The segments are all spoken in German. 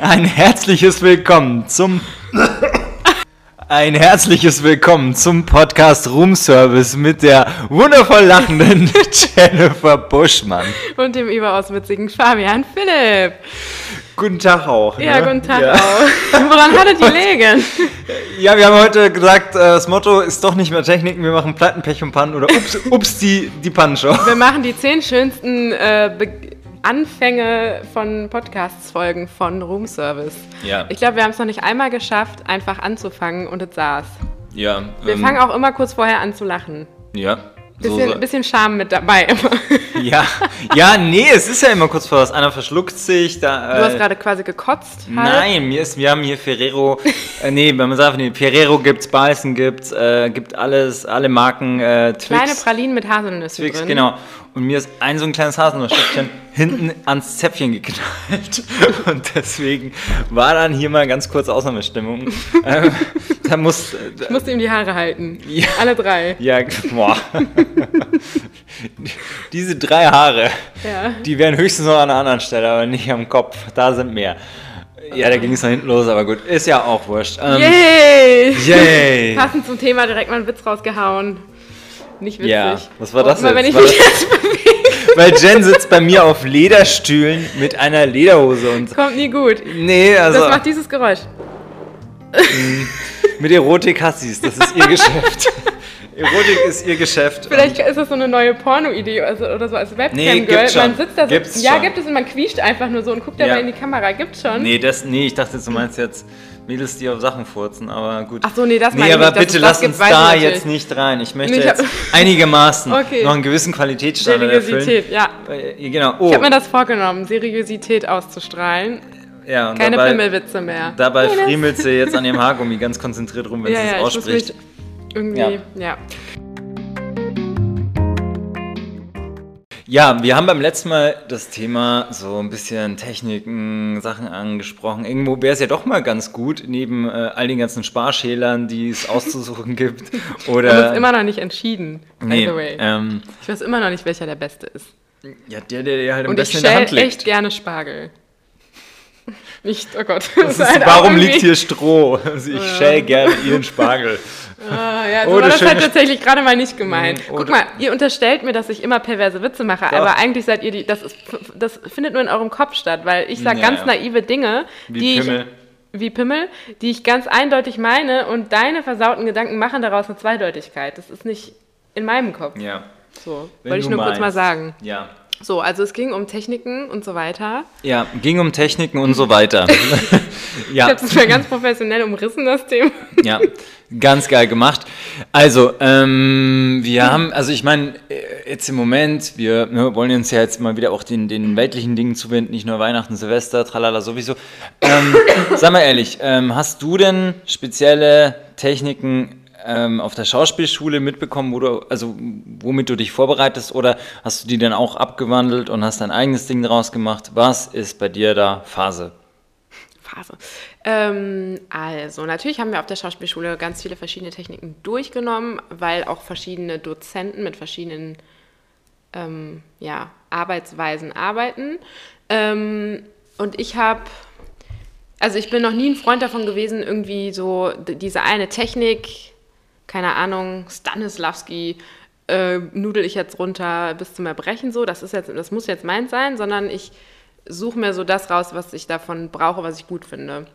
Ein herzliches Willkommen zum ein herzliches Willkommen zum Podcast Room Service mit der wundervoll lachenden Jennifer Buschmann. Und dem überaus witzigen Fabian Philipp. Guten Tag auch. Ja, ne? guten Tag Ja. auch. Woran hattet ihr legen? Ja, wir haben heute gesagt, äh, das Motto ist doch nicht mehr Techniken, wir machen Platten, Pech und Pannen oder ups, ups die, die Pannenshow. Wir machen die zehn schönsten äh, Be Anfänge von Podcasts-Folgen von Room Service. Ja. Ich glaube, wir haben es noch nicht einmal geschafft, einfach anzufangen und es saß. Ja, Wir fangen auch immer kurz vorher an zu lachen. Ja. So, Bisschen, so. bisschen Charme mit dabei immer. Ja, ja, nee, es ist ja immer kurz vor was. Einer verschluckt sich, da. Du hast äh, gerade quasi gekotzt. Halt. Nein, mir ist, wir haben hier Ferrero, äh, nee, wenn man sagt, nee, Ferrero gibt's, Balsen gibt's, äh, gibt alles, alle Marken, äh, Twix. Kleine Pralinen mit Haselnüssen Twix, drin. genau. Und mir ist ein so ein kleines Haselnussstückchen hinten ans Zäpfchen geknallt. Und deswegen war dann hier mal ganz kurz Ausnahmestimmung. ähm, da muss, Ich musste ihm die Haare halten. Ja. Alle drei. ja, boah. Diese drei Haare, Ja. die wären höchstens noch an einer anderen Stelle, aber nicht am Kopf. Da sind mehr. Ja, da ging es nach hinten los, aber gut, ist ja auch wurscht. Ähm, Yay! Yay! Passend zum Thema direkt mal einen Witz rausgehauen. Nicht witzig. Ja, was war das Und immer, jetzt? wenn ich War mich das- jetzt bewege, Weil Jen sitzt bei mir auf Lederstühlen mit einer Lederhose und. kommt nie gut. Nee, also Das macht dieses Geräusch. mit Erotik Hassis, das ist ihr Geschäft. Erotik ist ihr Geschäft. Vielleicht ist das so eine neue Porno-Idee also, oder so als Nee, Webcam-Girl. schon. man sitzt da so. Gibt's ja, schon. gibt es und man quietscht einfach nur so und guckt dabei Ja. in die Kamera. Gibt's schon. Nee, das, nee, ich dachte, jetzt, du meinst jetzt Mädels, die auf Sachen furzen, aber gut. Ach so, nee, das meine Nee, ich aber nicht. Dass bitte lass uns ich da jetzt nicht rein. Ich möchte Nee, ich jetzt einigermaßen Okay. noch einen gewissen Qualitätsstandard erfüllen. Seriosität, ja. Äh, Genau. Oh, Ich habe mir das vorgenommen, Seriosität auszustrahlen. ja, und Keine dabei, Pimmelwitze mehr. Dabei Nee, friemelt sie jetzt an ihrem Haargummi ganz konzentriert rum, wenn Ja, sie es ja, ich ausspricht. irgendwie, Ja. ja. Ja, wir haben beim letzten Mal das Thema so ein bisschen Techniken, Sachen angesprochen. Irgendwo wäre es ja doch mal ganz gut, neben äh, all den ganzen Sparschälern, die es auszusuchen gibt. Wir haben uns Oder. immer noch nicht entschieden, by nee, the way. ähm, Ich weiß immer noch nicht, welcher der beste ist. ja, der, der dir halt am Und ich besten in der Hand liegt. echt gerne Spargel. Nicht, oh Gott. Ist, warum liegt hier Stroh? Also ich schäle gerne ihren Spargel. Ah, ja, so Oder war das halt schöne- tatsächlich gerade mal nicht gemeint. Mm, Guck oder- mal, ihr unterstellt mir, dass ich immer perverse Witze mache, Doch. aber eigentlich seid ihr die, das, ist, das findet nur in eurem Kopf statt, weil ich sage Ja, ganz ja. naive Dinge, Wie die Pimmel. ich, wie Pimmel, die ich ganz eindeutig meine und deine versauten Gedanken machen daraus eine Zweideutigkeit. Das ist nicht in meinem Kopf. Ja. So, Wenn wollte ich nur kurz mal meinst. sagen. Ja. So, also es ging um Techniken und so weiter. Ja, ging um Techniken und so weiter. Ich ja. habe das mal ganz professionell umrissen, das Thema. Ja, ganz geil gemacht. Also, ähm, wir haben, also ich meine, äh, jetzt im Moment, wir ne, wollen uns ja jetzt mal wieder auch den, den weltlichen Dingen zuwenden, nicht nur Weihnachten, Silvester, tralala, sowieso. Ähm, sag mal ehrlich, ähm, hast du denn spezielle Techniken ähm, auf der Schauspielschule mitbekommen, wo du, also womit du dich vorbereitest, oder hast du die dann auch abgewandelt und hast dein eigenes Ding draus gemacht? Was ist bei dir da Phase? Phase. Ähm, also, natürlich haben wir auf der Schauspielschule ganz viele verschiedene Techniken durchgenommen, weil auch verschiedene Dozenten mit verschiedenen ähm, ja, Arbeitsweisen arbeiten. Ähm, und ich habe, also ich bin noch nie ein Freund davon gewesen, irgendwie so diese eine Technik, keine Ahnung, Stanislavski, äh, nudel ich jetzt runter bis zum Erbrechen so, das ist jetzt, das muss jetzt meins sein, sondern ich suche mir so das raus, was ich davon brauche, was ich gut finde.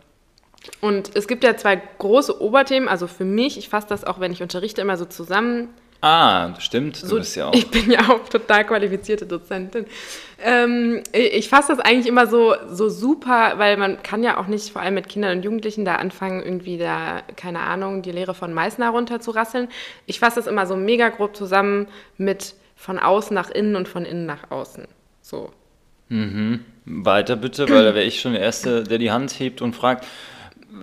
Und es gibt ja zwei große Oberthemen, also für mich, ich fasse das auch, wenn ich unterrichte, immer so zusammen. Ah, stimmt, du So, bist ja auch. Ich bin ja auch total qualifizierte Dozentin. Ähm, ich ich fasse das eigentlich immer so, so super, weil man kann ja auch nicht, vor allem mit Kindern und Jugendlichen, da anfangen, irgendwie da, keine Ahnung, die Lehre von Meißner runterzurasseln. Ich fasse das immer so mega grob zusammen mit von außen nach innen und von innen nach außen. So. Weiter bitte, weil da wäre ich schon der Erste, der die Hand hebt und fragt,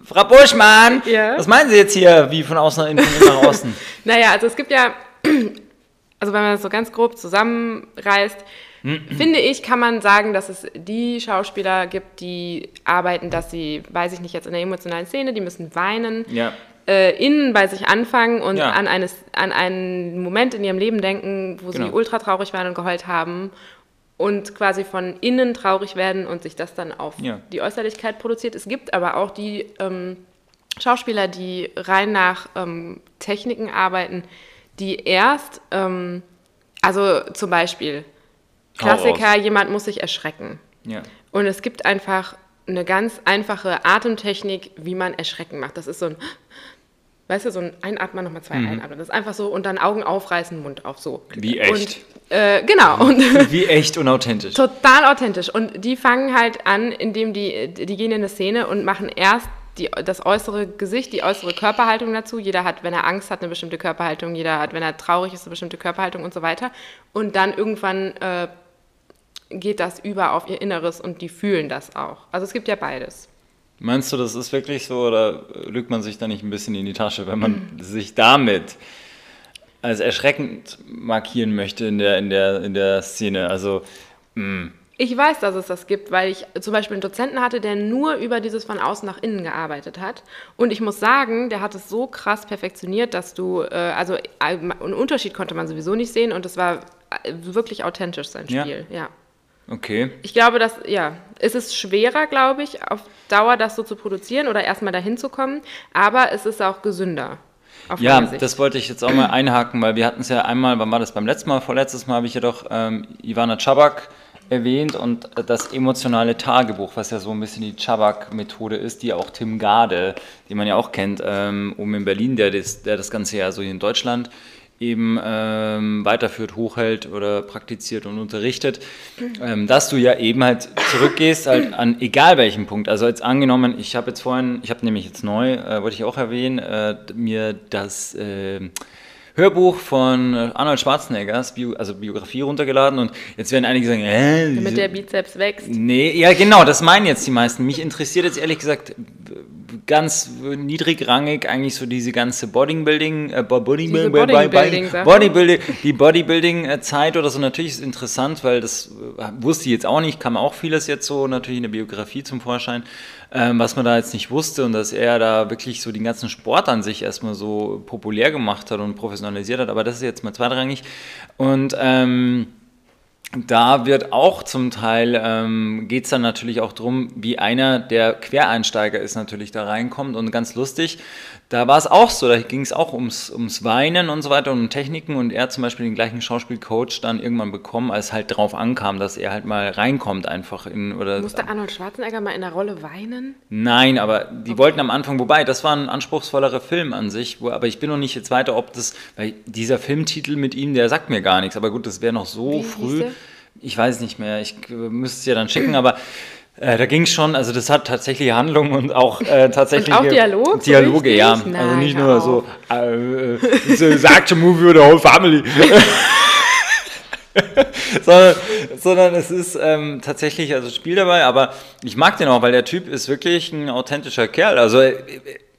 Frau Buschmann, Ja? was meinen Sie jetzt hier, wie von außen nach innen, von innen nach außen? Naja, also es gibt ja, also wenn man das so ganz grob zusammenreißt, finde ich, kann man sagen, dass es die Schauspieler gibt, die arbeiten, dass sie, weiß ich nicht, jetzt in der emotionalen Szene, die müssen weinen, Ja, äh, innen bei sich anfangen und Ja. an, eines, an einen Moment in ihrem Leben denken, wo sie Genau. ultra traurig waren und geheult haben und quasi von innen traurig werden und sich das dann auf Ja. die Äußerlichkeit produziert. Es gibt aber auch die ähm, Schauspieler, die rein nach ähm, Techniken arbeiten, die erst, ähm, also zum Beispiel. Klassiker, jemand muss sich erschrecken. Ja. Und es gibt einfach eine ganz einfache Atemtechnik, wie man Erschrecken macht. Das ist so ein, weißt du, so ein Einatmen, nochmal zwei Einatmen. Das ist einfach so und dann Augen aufreißen, Mund auf, so. Wie echt. Und, äh, genau. Und Wie echt und authentisch. total authentisch. Und die fangen halt an, indem die, die gehen in eine Szene und machen erst die, das äußere Gesicht, die äußere Körperhaltung dazu. Jeder hat, wenn er Angst hat, eine bestimmte Körperhaltung. Jeder hat, wenn er traurig ist, eine bestimmte Körperhaltung und so weiter. Und dann irgendwann äh, geht das über auf ihr Inneres und die fühlen das auch. Also es gibt ja beides. Meinst du, das ist wirklich so oder lügt man sich da nicht ein bisschen in die Tasche, wenn man sich damit als erschreckend markieren möchte in der, in der, in der Szene? Also, Ich weiß, dass es das gibt, weil ich zum Beispiel einen Dozenten hatte, der nur über dieses von außen nach innen gearbeitet hat. Und ich muss sagen, der hat es so krass perfektioniert, dass du, äh, also äh, einen Unterschied konnte man sowieso nicht sehen und es war äh, wirklich authentisch sein Ja. Spiel. Ja. okay. Ich glaube, dass, ja, es ist schwerer, glaube ich, auf Dauer das so zu produzieren oder erstmal dahin zu kommen, aber es ist auch gesünder. Ja, das wollte ich jetzt auch mal einhaken, weil wir hatten es ja einmal, wann war das beim letzten Mal? Vorletztes Mal habe ich ja doch ähm, Ivana Czabak erwähnt und das emotionale Tagebuch, was ja so ein bisschen die Czabak-Methode ist, die auch Tim Gade, den man ja auch kennt, ähm, in Berlin, der das, der das Ganze ja so hier in Deutschland eben ähm, weiterführt, hochhält oder praktiziert und unterrichtet, ähm, dass du ja eben halt zurückgehst halt an egal welchem Punkt. Also jetzt angenommen, ich habe jetzt vorhin, ich habe nämlich jetzt neu, äh, wollte ich auch erwähnen, äh, mir das äh, Hörbuch von äh, Arnold Schwarzeneggers, Bio, also Biografie runtergeladen und jetzt werden einige sagen, äh, Damit der Bizeps wächst. Nee, ja genau, das meinen jetzt die meisten. Mich interessiert jetzt ehrlich gesagt ganz niedrigrangig eigentlich so diese ganze Bodybuilding, äh, Bo- Bodybuilding, Bodybuilding. Bodybuilding, die Bodybuilding-Zeit oder so. Natürlich ist es interessant, weil das äh, wusste ich jetzt auch nicht, kam auch vieles jetzt so natürlich in der Biografie zum Vorschein, ähm, was man da jetzt nicht wusste und dass er da wirklich so den ganzen Sport an sich erstmal so populär gemacht hat und professionalisiert hat. Aber das ist jetzt mal zweitrangig. Und ähm, da wird auch zum Teil, ähm, geht es dann natürlich auch darum, wie einer, der Quereinsteiger ist, natürlich da reinkommt und ganz lustig. Da war es auch so, da ging es auch ums, ums Weinen und so weiter und um Techniken und er hat zum Beispiel den gleichen Schauspielcoach dann irgendwann bekommen, als halt drauf ankam, dass er halt mal reinkommt einfach in oder Musste Arnold Schwarzenegger mal in der Rolle weinen? Nein, aber die wollten am Anfang, wobei, das war ein anspruchsvollerer Film an sich, wo, aber ich bin noch nicht jetzt weiter, ob das, weil dieser Filmtitel mit ihm, der sagt mir gar nichts, aber gut, das wäre noch so Wie früh. Ich weiß nicht mehr, ich äh, müsste es ja dann schicken, aber äh, da ging es schon, also das hat tatsächliche Handlung und auch äh, tatsächlich. Und auch Dialog, so Dialoge, richtig? ja. also Nein, nicht hör nur so, äh, äh, so sagt a movie with the whole family. sondern, sondern es ist ähm, tatsächlich also Spiel dabei, aber ich mag den auch, weil der Typ ist wirklich ein authentischer Kerl. Also äh,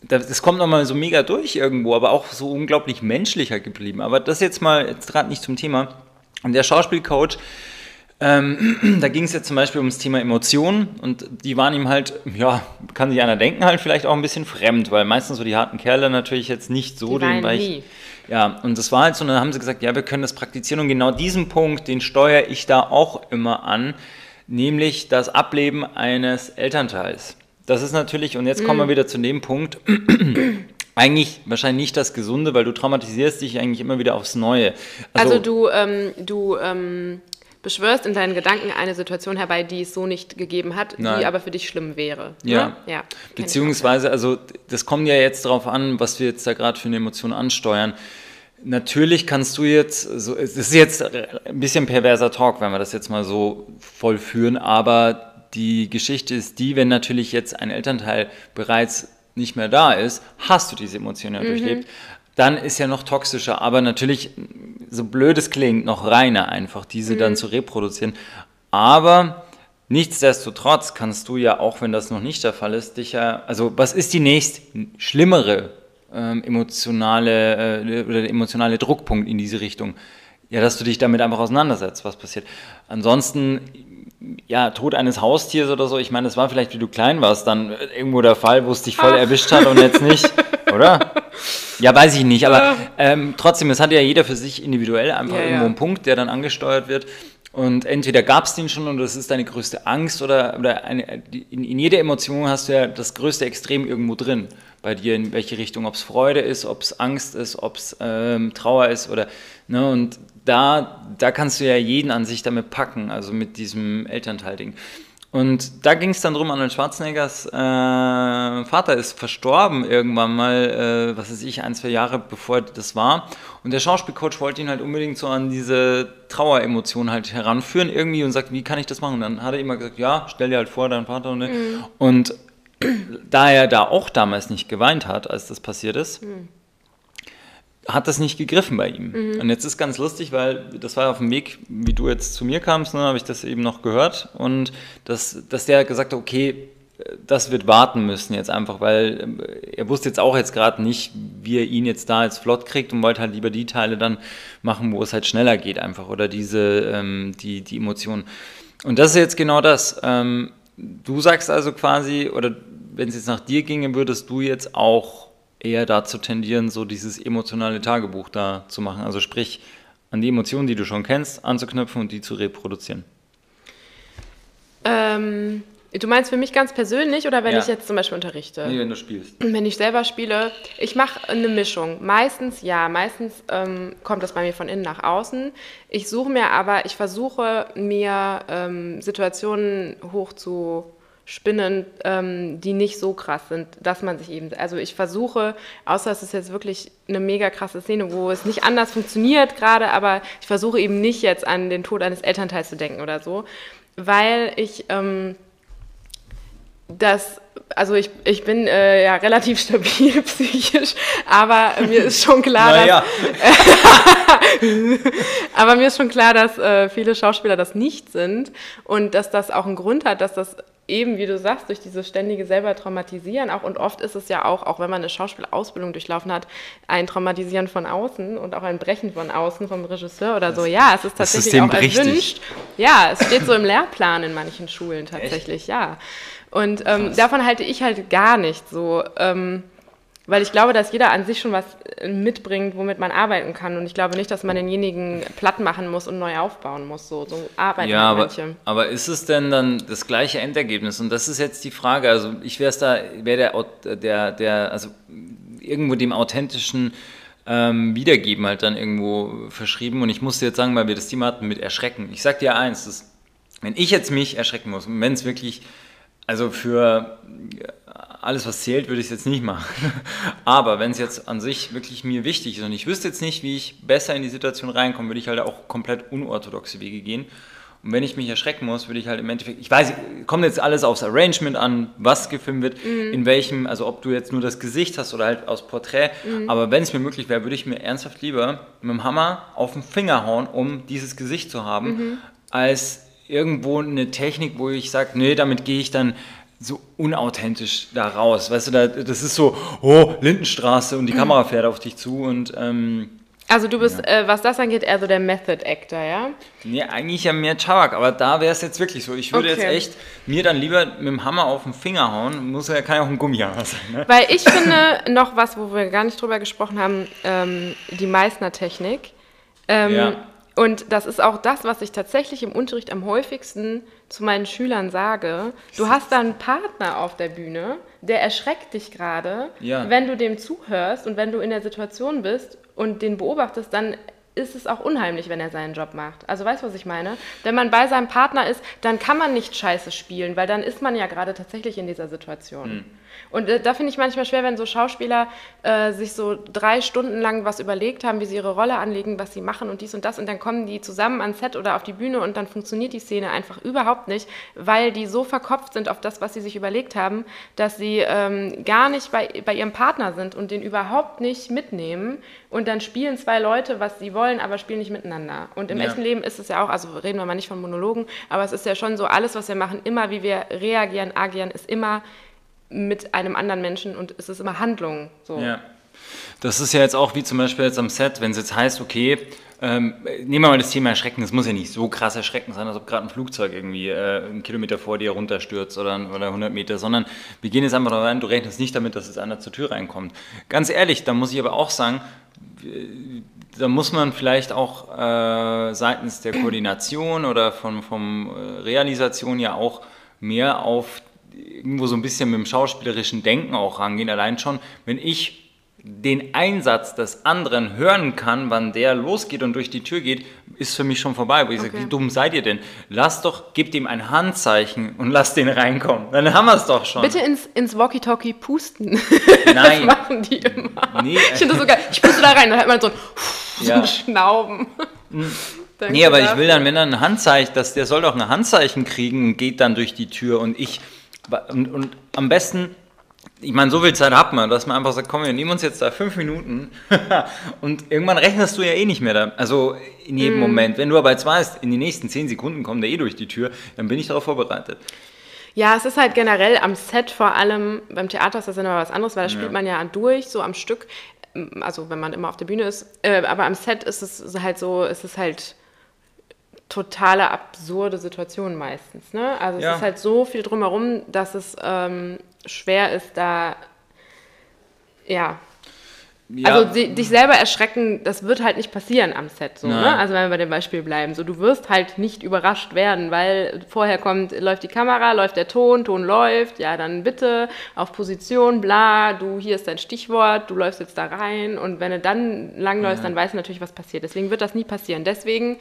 das das kommt nochmal so mega durch irgendwo, aber auch so unglaublich menschlicher geblieben. Aber das jetzt mal jetzt gerade nicht zum Thema. Und der Schauspielcoach, ähm, da ging es jetzt zum Beispiel ums Thema Emotionen und die waren ihm halt, ja, kann sich einer denken, halt vielleicht auch ein bisschen fremd, weil meistens so die harten Kerle natürlich jetzt nicht so Die den Weich. Ja, und das war halt so, und dann haben sie gesagt, ja, wir können das praktizieren und genau diesen Punkt, den steuere ich da auch immer an, nämlich das Ableben eines Elternteils. Das ist natürlich, und jetzt kommen wir wieder zu dem Punkt, eigentlich wahrscheinlich nicht das Gesunde, weil du traumatisierst dich eigentlich immer wieder aufs Neue. Also, du, ähm, du ähm, beschwörst in deinen Gedanken eine Situation herbei, die es so nicht gegeben hat, Nein. die aber für dich schlimm wäre. Ja. Ja Beziehungsweise, also das kommt ja jetzt darauf an, was wir jetzt da gerade für eine Emotion ansteuern. Natürlich kannst du jetzt, so, es ist jetzt ein bisschen perverser Talk, wenn wir das jetzt mal so vollführen, aber die Geschichte ist die, wenn natürlich jetzt ein Elternteil bereits nicht mehr da ist, hast du diese Emotion ja durchlebt, dann ist ja noch toxischer, aber natürlich, so blöd es klingt, noch reiner einfach, diese dann zu reproduzieren. Aber nichtsdestotrotz kannst du ja, auch wenn das noch nicht der Fall ist, dich ja, also was ist die nächst schlimmere ähm, emotionale äh, oder der emotionale Druckpunkt in diese Richtung? Ja, dass du dich damit einfach auseinandersetzt, was passiert. Ansonsten, ja, Tod eines Haustiers oder so, ich meine, das war vielleicht, wie du klein warst, dann irgendwo der Fall, wo es dich voll Ach. erwischt hat und jetzt nicht, oder? Ja, weiß ich nicht, aber ähm, trotzdem, es hat ja jeder für sich individuell einfach Ja, irgendwo ja. einen Punkt, der dann angesteuert wird. Und entweder gab es den schon und das ist deine größte Angst oder, oder eine, in, in, jeder Emotion hast du ja das größte Extrem irgendwo drin bei dir, in welche Richtung, ob es Freude ist, ob es Angst ist, ob es ähm, Trauer ist oder, ne, und da, da kannst du ja jeden an sich damit packen, also mit diesem Elternteil-Ding. Und da ging es dann drum, Arnold Schwarzeneggers äh, Vater ist verstorben irgendwann mal, äh, was weiß ich, ein, zwei Jahre bevor das war. Und der Schauspielcoach wollte ihn halt unbedingt so an diese Traueremotion halt heranführen irgendwie und sagt, wie kann ich das machen? Und dann hat er immer gesagt, ja, stell dir halt vor, dein Vater. Ne? Mhm. Und da er da auch damals nicht geweint hat, als das passiert ist, mhm hat das nicht gegriffen bei ihm. Mhm. Und jetzt ist ganz lustig, weil das war auf dem Weg, wie du jetzt zu mir kamst, ne, habe ich das eben noch gehört. Und dass, dass der gesagt hat, okay, das wird warten müssen jetzt einfach, weil äh, er wusste jetzt auch jetzt gerade nicht, wie er ihn jetzt da als flott kriegt und wollte halt lieber die Teile dann machen, wo es halt schneller geht einfach oder diese, ähm, die, die Emotionen. Und das ist jetzt genau das. Ähm, du sagst also quasi, oder wenn es jetzt nach dir ginge, würdest du jetzt auch eher dazu tendieren, so dieses emotionale Tagebuch da zu machen. Also sprich, an die Emotionen, die du schon kennst, anzuknüpfen und die zu reproduzieren. Ähm, du meinst für mich ganz persönlich oder wenn ja. ich jetzt zum Beispiel unterrichte? Nee, wenn du spielst. Wenn ich selber spiele, ich mache eine Mischung. Meistens ja, meistens ähm, kommt das bei mir von innen nach außen. Ich suche mir aber, ich versuche mir ähm, Situationen hoch zu Spinnen, ähm, die nicht so krass sind, dass man sich eben, also ich versuche, außer es ist jetzt wirklich eine mega krasse Szene, wo es nicht anders funktioniert gerade, aber ich versuche eben nicht jetzt an den Tod eines Elternteils zu denken oder so, weil ich ähm, das, also ich, ich bin äh, ja relativ stabil psychisch, aber mir ist schon klar, naja. dass, aber mir ist schon klar, dass äh, viele Schauspieler das nicht sind und dass das auch einen Grund hat, dass das eben, wie du sagst, durch dieses ständige selber traumatisieren auch und oft ist es ja auch, auch wenn man eine Schauspielausbildung durchlaufen hat, ein Traumatisieren von außen und auch ein Brechen von außen vom Regisseur oder so. Ja, es ist tatsächlich auch erwünscht. Ja, es steht so im Lehrplan in manchen Schulen tatsächlich, Echt? ja. Und ähm, davon halte ich halt gar nicht so. Ähm, weil ich glaube, dass jeder an sich schon was äh, mitbringt, womit man arbeiten kann. Und ich glaube nicht, dass man denjenigen platt machen muss und neu aufbauen muss. So, so arbeiten ja, aber, manche. aber ist es denn dann das gleiche Endergebnis? Und das ist jetzt die Frage. Also ich wäre es da, wäre der, der, der, also irgendwo dem authentischen ähm, Wiedergeben halt dann irgendwo verschrieben. Und ich musste jetzt sagen, weil wir das Thema hatten mit Erschrecken. Ich sag dir eins, dass, wenn ich jetzt mich erschrecken muss, wenn es wirklich, also für alles, was zählt, würde ich es jetzt nicht machen. Aber wenn es jetzt an sich wirklich mir wichtig ist und ich wüsste jetzt nicht, wie ich besser in die Situation reinkomme, würde ich halt auch komplett unorthodoxe Wege gehen. Und wenn ich mich erschrecken muss, würde ich halt im Endeffekt, ich weiß, kommt jetzt alles aufs Arrangement an, was gefilmt wird, mhm. in welchem, also ob du jetzt nur das Gesicht hast oder halt aus Porträt. Mhm. Aber wenn es mir möglich wäre, würde ich mir ernsthaft lieber mit dem Hammer auf den Finger hauen, um dieses Gesicht zu haben, mhm. als irgendwo eine Technik, wo ich sage, nee, damit gehe ich dann so unauthentisch da raus. Weißt du, da, das ist so, oh, Lindenstraße und die Kamera fährt auf dich zu und. Ähm, also du bist, ja. äh, was das angeht, eher so der Method Actor, ja? Nee, eigentlich ja mehr Chabak, aber da wäre es jetzt wirklich so. Ich würde okay. jetzt echt mir dann lieber mit dem Hammer auf den Finger hauen. Muss ja, ja auch ein Gummihammer sein. Ne? Weil ich finde noch was, wo wir gar nicht drüber gesprochen haben, ähm, die Meißner-Technik. Ähm, ja. Und das ist auch das, was ich tatsächlich im Unterricht am häufigsten zu meinen Schülern sage. Du hast da einen Partner auf der Bühne, der erschreckt dich gerade. Ja. Wenn du dem zuhörst und wenn du in der Situation bist und den beobachtest, dann ist es auch unheimlich, wenn er seinen Job macht. Also weißt du, was ich meine? Wenn man bei seinem Partner ist, dann kann man nicht scheiße spielen, weil dann ist man ja gerade tatsächlich in dieser Situation. Mhm. Und äh, da finde ich manchmal schwer, wenn so Schauspieler äh, sich so drei Stunden lang was überlegt haben, wie sie ihre Rolle anlegen, was sie machen und dies und das und dann kommen die zusammen ans Set oder auf die Bühne und dann funktioniert die Szene einfach überhaupt nicht, weil die so verkopft sind auf das, was sie sich überlegt haben, dass sie ähm, gar nicht bei, bei ihrem Partner sind und den überhaupt nicht mitnehmen und dann spielen zwei Leute, was sie wollen, aber spielen nicht miteinander. Und im ja. echten Leben ist es ja auch, also reden wir mal nicht von Monologen, aber es ist ja schon so, alles, was wir machen, immer wie wir reagieren, agieren, ist immer mit einem anderen Menschen und es ist immer Handlung. So. Ja. Das ist ja jetzt auch wie zum Beispiel jetzt am Set, wenn es jetzt heißt, okay, ähm, nehmen wir mal das Thema Erschrecken, das muss ja nicht so krass erschreckend sein, als ob gerade ein Flugzeug irgendwie äh, einen Kilometer vor dir runterstürzt oder, oder 100 Meter, sondern wir gehen jetzt einfach rein, du rechnest nicht damit, dass jetzt einer zur Tür reinkommt. Ganz ehrlich, da muss ich aber auch sagen, da muss man vielleicht auch äh, seitens der Koordination oder von vom äh, Realisation ja auch mehr auf irgendwo so ein bisschen mit dem schauspielerischen Denken auch rangehen. Allein schon, wenn ich den Einsatz des anderen hören kann, wann der losgeht und durch die Tür geht, ist für mich schon vorbei. Wo ich okay. sage, wie dumm seid ihr denn? Lass doch, gebt ihm ein Handzeichen und lasst den reinkommen. Dann haben wir es doch schon. Bitte ins, ins Walkie-Talkie pusten. Nein. das machen die immer. Nee. Ich finde das so geil. Ich puste da rein, dann hat man so ein, so ja. ein Schnauben. Danke nee, aber dafür. ich will dann, wenn er ein Handzeichen, dass der soll doch ein Handzeichen kriegen und geht dann durch die Tür und ich und, und am besten ich meine, so viel Zeit hat man, dass man einfach sagt, komm, wir nehmen uns jetzt da fünf Minuten und irgendwann rechnest du ja eh nicht mehr da. Also in jedem mm. Moment. Wenn du aber jetzt weißt, in den nächsten zehn Sekunden kommt der eh durch die Tür, dann bin ich darauf vorbereitet. Ja, es ist halt generell am Set vor allem, beim Theater ist das immer was anderes, weil da spielt ja. man ja durch, so am Stück, also wenn man immer auf der Bühne ist. Äh, aber am Set ist es halt so, ist es halt totale absurde Situation meistens. Ne? Also ja. es ist halt so viel drumherum, dass es ähm, schwer ist, da ja. ja. Also die, dich selber erschrecken, das wird halt nicht passieren am Set so. Ne? Also wenn wir bei dem Beispiel bleiben, so du wirst halt nicht überrascht werden, weil vorher kommt, läuft die Kamera, läuft der Ton, Ton läuft, ja dann bitte auf Position, bla, du hier ist dein Stichwort, du läufst jetzt da rein und wenn du dann langläufst, ja. dann weißt du natürlich, was passiert. Deswegen wird das nie passieren. Deswegen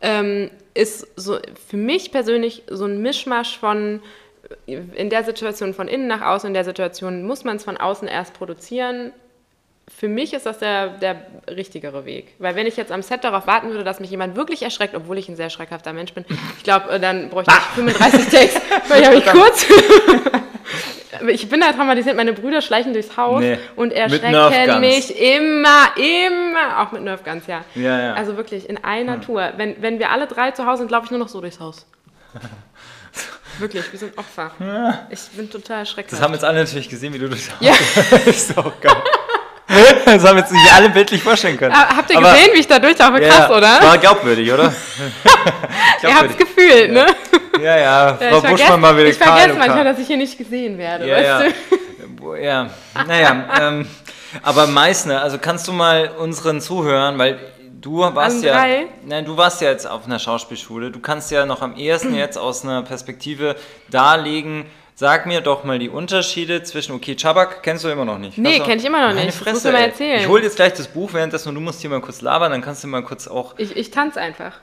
ähm, ist so für mich persönlich so ein Mischmasch von in der Situation von innen nach außen, in der Situation muss man es von außen erst produzieren. Für mich ist das der, der richtigere Weg. Weil wenn ich jetzt am Set darauf warten würde, dass mich jemand wirklich erschreckt, obwohl ich ein sehr schreckhafter Mensch bin, ich glaube, äh, dann bräuchte ich 35 Takes, weil ich habe mich kurz... ich bin da traumatisiert, meine Brüder schleichen durchs Haus nee, und erschrecken mich immer, immer, auch mit Nerfguns, ja. ja, ja. Also wirklich in einer ja. Tour. Wenn, wenn wir alle drei zu Hause sind, laufe ich nur noch so durchs Haus. Wirklich, wir sind Opfer. Ja. Ich bin total schrecklich. Das haben jetzt alle natürlich gesehen, wie du durchs Haus ja. das ist auch geil. Das haben jetzt nicht alle bildlich vorstellen können. Aber habt ihr Aber, gesehen, wie ich da durchlaufe? Krass, ja, oder? War glaubwürdig, oder? glaubwürdig. Ihr habt es gefühlt, ne? Ja, ja, Frau Buschmann mal wieder Ich vergesse manchmal, dass ich hier nicht gesehen werde, ja, weißt du? Ja, naja, ähm, aber Meißner, also kannst du mal unseren Zuhörern, weil du warst ja, nein, du warst ja jetzt auf einer Schauspielschule, du kannst ja noch am ehesten jetzt aus einer Perspektive darlegen, Sag mir doch mal die Unterschiede zwischen, okay, Chabak kennst du immer noch nicht. Nee, kenn ich immer noch nicht. Fresse, das musst du mal erzählen. Ich hole jetzt gleich das Buch währenddessen du musst hier mal kurz labern, dann kannst du mal kurz auch... Ich, ich tanze einfach.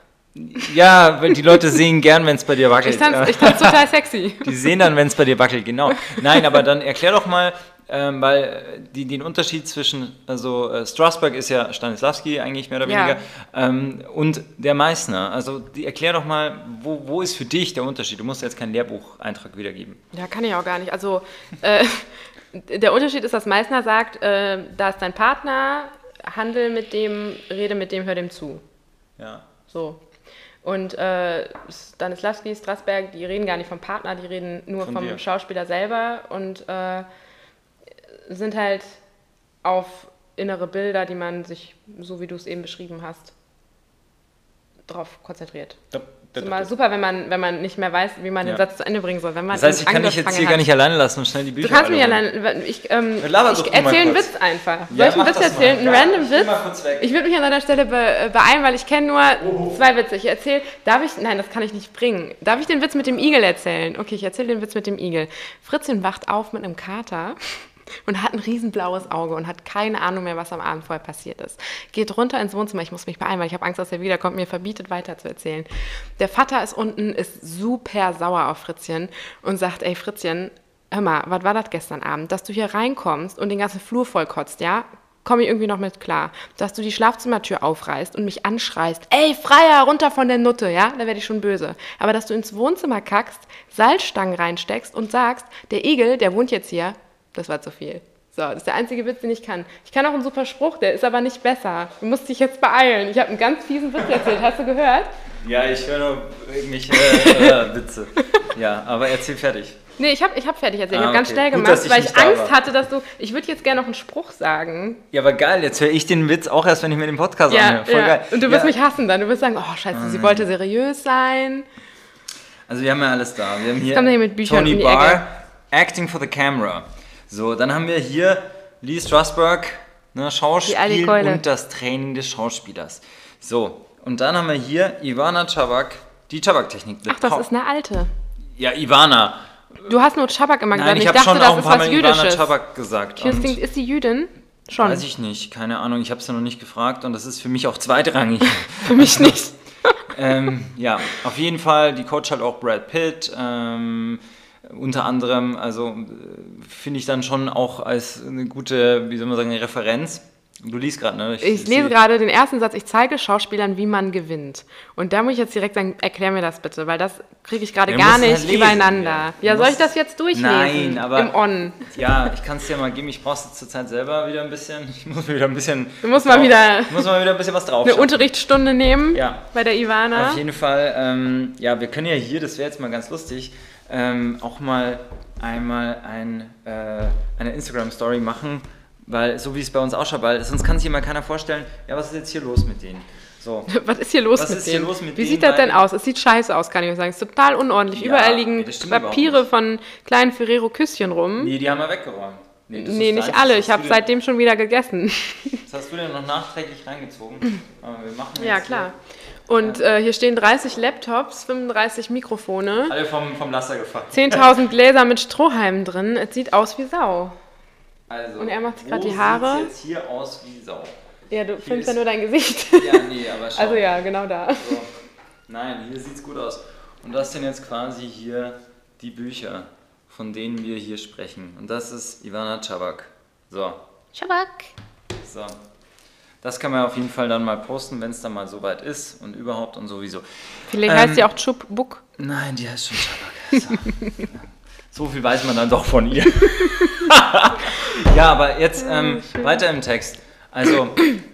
Ja, die Leute sehen gern, wenn es bei dir wackelt. Ich tanze tanz total sexy. Die sehen dann, wenn es bei dir wackelt, genau. Nein, aber dann erklär doch mal, ähm, weil äh, die, den Unterschied zwischen, also äh, Strasberg ist ja Stanislavski eigentlich mehr oder weniger, ja. ähm, und der Meißner. Also die, erklär doch mal, wo, wo ist für dich der Unterschied? Du musst jetzt keinen Lehrbucheintrag wiedergeben. Ja, kann ich auch gar nicht. Also äh, der Unterschied ist, dass Meißner sagt, äh, da ist dein Partner, handel mit dem, rede mit dem, hör dem zu. Ja. So. Und äh, Stanislavski, Strasberg, die reden gar nicht vom Partner, die reden nur Von vom dir. Schauspieler selber und äh, sind halt auf innere Bilder, die man sich, so wie du es eben beschrieben hast, drauf konzentriert. Da, das ist immer super, wenn man, wenn man nicht mehr weiß, wie man ja. den Satz zu Ende bringen soll. Wenn man das heißt, ich kann dich jetzt hier hat. gar nicht alleine lassen und schnell die Bücher Du kannst mich alleine... Ich, ähm, ich erzähle einen Witz einfach. Soll ja, ich einen Witz erzählen? Einen random Witz? Ich würde mich an deiner Stelle be beeilen, weil ich kenne nur oh. zwei Witze. Ich erzähle... Darf ich... Nein, das kann ich nicht bringen. Darf ich den Witz mit dem Igel erzählen? Okay, ich erzähle den Witz mit dem Igel. Fritzchen wacht auf mit einem Kater und hat ein riesenblaues Auge und hat keine Ahnung mehr, was am Abend vorher passiert ist. Geht runter ins Wohnzimmer, ich muss mich beeilen, weil ich habe Angst, dass er wiederkommt, mir verbietet weiter zu erzählen. Der Vater ist unten, ist super sauer auf Fritzchen und sagt, ey Fritzchen, hör mal, was war das gestern Abend, dass du hier reinkommst und den ganzen Flur vollkotzt, ja? komme ich irgendwie noch mit klar. Dass du die Schlafzimmertür aufreißt und mich anschreist, ey, Freier, runter von der Nutte, ja, da werde ich schon böse. Aber dass du ins Wohnzimmer kackst, Salzstangen reinsteckst und sagst, der Igel, der wohnt jetzt hier, das war zu viel. So, das ist der einzige Witz, den ich kann. Ich kann auch einen super Spruch, der ist aber nicht besser. Du musst dich jetzt beeilen. Ich habe einen ganz fiesen Witz erzählt. Hast du gehört? Ja, ich höre nur irgendwelche äh, Witze. Ja, aber erzähl fertig. Nee, ich habe ich hab fertig erzählt. Ah, ich habe okay. ganz schnell gemacht, Gut, ich weil ich Angst hatte, dass du. Ich würde jetzt gerne noch einen Spruch sagen. Ja, aber geil, jetzt höre ich den Witz auch erst, wenn ich mir den Podcast ja, anhöre. Voll ja. geil. Und du wirst mich hassen dann. Du wirst sagen, oh scheiße, sie mhm. wollte seriös sein. Also wir haben ja alles da. Wir haben hier, hier mit Büchern Tony Barr, Acting for the Camera. So, dann haben wir hier Lee Strasberg, Ne, Schauspiel und das Training des Schauspielers. So, und dann haben wir hier Ivana Chabak, die Chabak-Technik. Ach, das ist eine alte. Ja, Ivana. Du hast nur Chabak immer gesagt. Nein, ich ich habe schon auch ein paar Mal Ivana. Chabak gesagt. Ist, ist die Jüdin? Schon. Weiß ich nicht, keine Ahnung. Ich habe es ja noch nicht gefragt und das ist für mich auch zweitrangig. Für mich nicht. ähm, ja, auf jeden Fall. Die Coach hat auch Brad Pitt. Ähm, unter anderem, also äh, finde ich dann schon auch als eine gute, wie soll man sagen, eine Referenz. Du liest gerade, ne? Ich lese gerade den ersten Satz, ich zeige Schauspielern, wie man gewinnt. Und da muss ich jetzt direkt sagen, erklär mir das bitte, weil das kriege ich gerade Ja, gar halt nicht lesen, übereinander. ja. Ja, soll ich das jetzt durchlesen? Nein, aber- Im On. Ja, ich kann es dir mal geben. Ich brauche zur Zeit selber wieder ein bisschen. Ich muss wieder ein bisschen. Du musst mal wieder Ich muss mal wieder ein bisschen was drauf. Eine. Unterrichtsstunde nehmen Ja. bei der Ivana. Auf jeden Fall, ähm, ja, wir können ja hier, das wäre jetzt mal ganz lustig, ähm, auch mal einmal ein, äh, eine Instagram-Story machen, weil so wie es bei uns ausschaut, weil sonst kann sich immer keiner vorstellen, ja, was ist jetzt hier los mit denen? So. Was ist hier los Was mit ist hier denen? los mit Wie denen sieht das denn aus? Es sieht scheiße aus, kann ich euch sagen. Es ist total unordentlich. Ja, Überall nee, liegen Papiere von kleinen Ferrero-Küsschen rum. Nee, die haben wir weggeräumt. Nee, deins, nicht alle. Ich habe seitdem schon wieder gegessen. Das hast du dir noch nachträglich reingezogen. Aber wir machen Ja, klar. Und äh, hier stehen 30 Laptops, 35 Mikrofone, Hier alle vom, vom Laster gefahren. 10.000 Gläser mit Strohhalmen drin. Es sieht aus wie Sau. Also, Und er macht sich grad die Haare. sieht's jetzt hier aus wie Sau. Ja, du filmst ja nur dein Gesicht. Ja, nee, aber schau. Also ja, genau da. So. Nein, hier sieht's gut aus. Und das sind jetzt quasi hier die Bücher, von denen wir hier sprechen. Und das ist Ivana Chabak. So, Schabak. so. Das kann man auf jeden Fall dann mal posten, wenn es dann mal soweit ist und überhaupt und sowieso. Vielleicht Ähm, heißt sie auch Chubuk. Nein, die heißt schon. So. so viel weiß man dann doch von ihr. ja, aber jetzt ähm, weiter im Text. Also,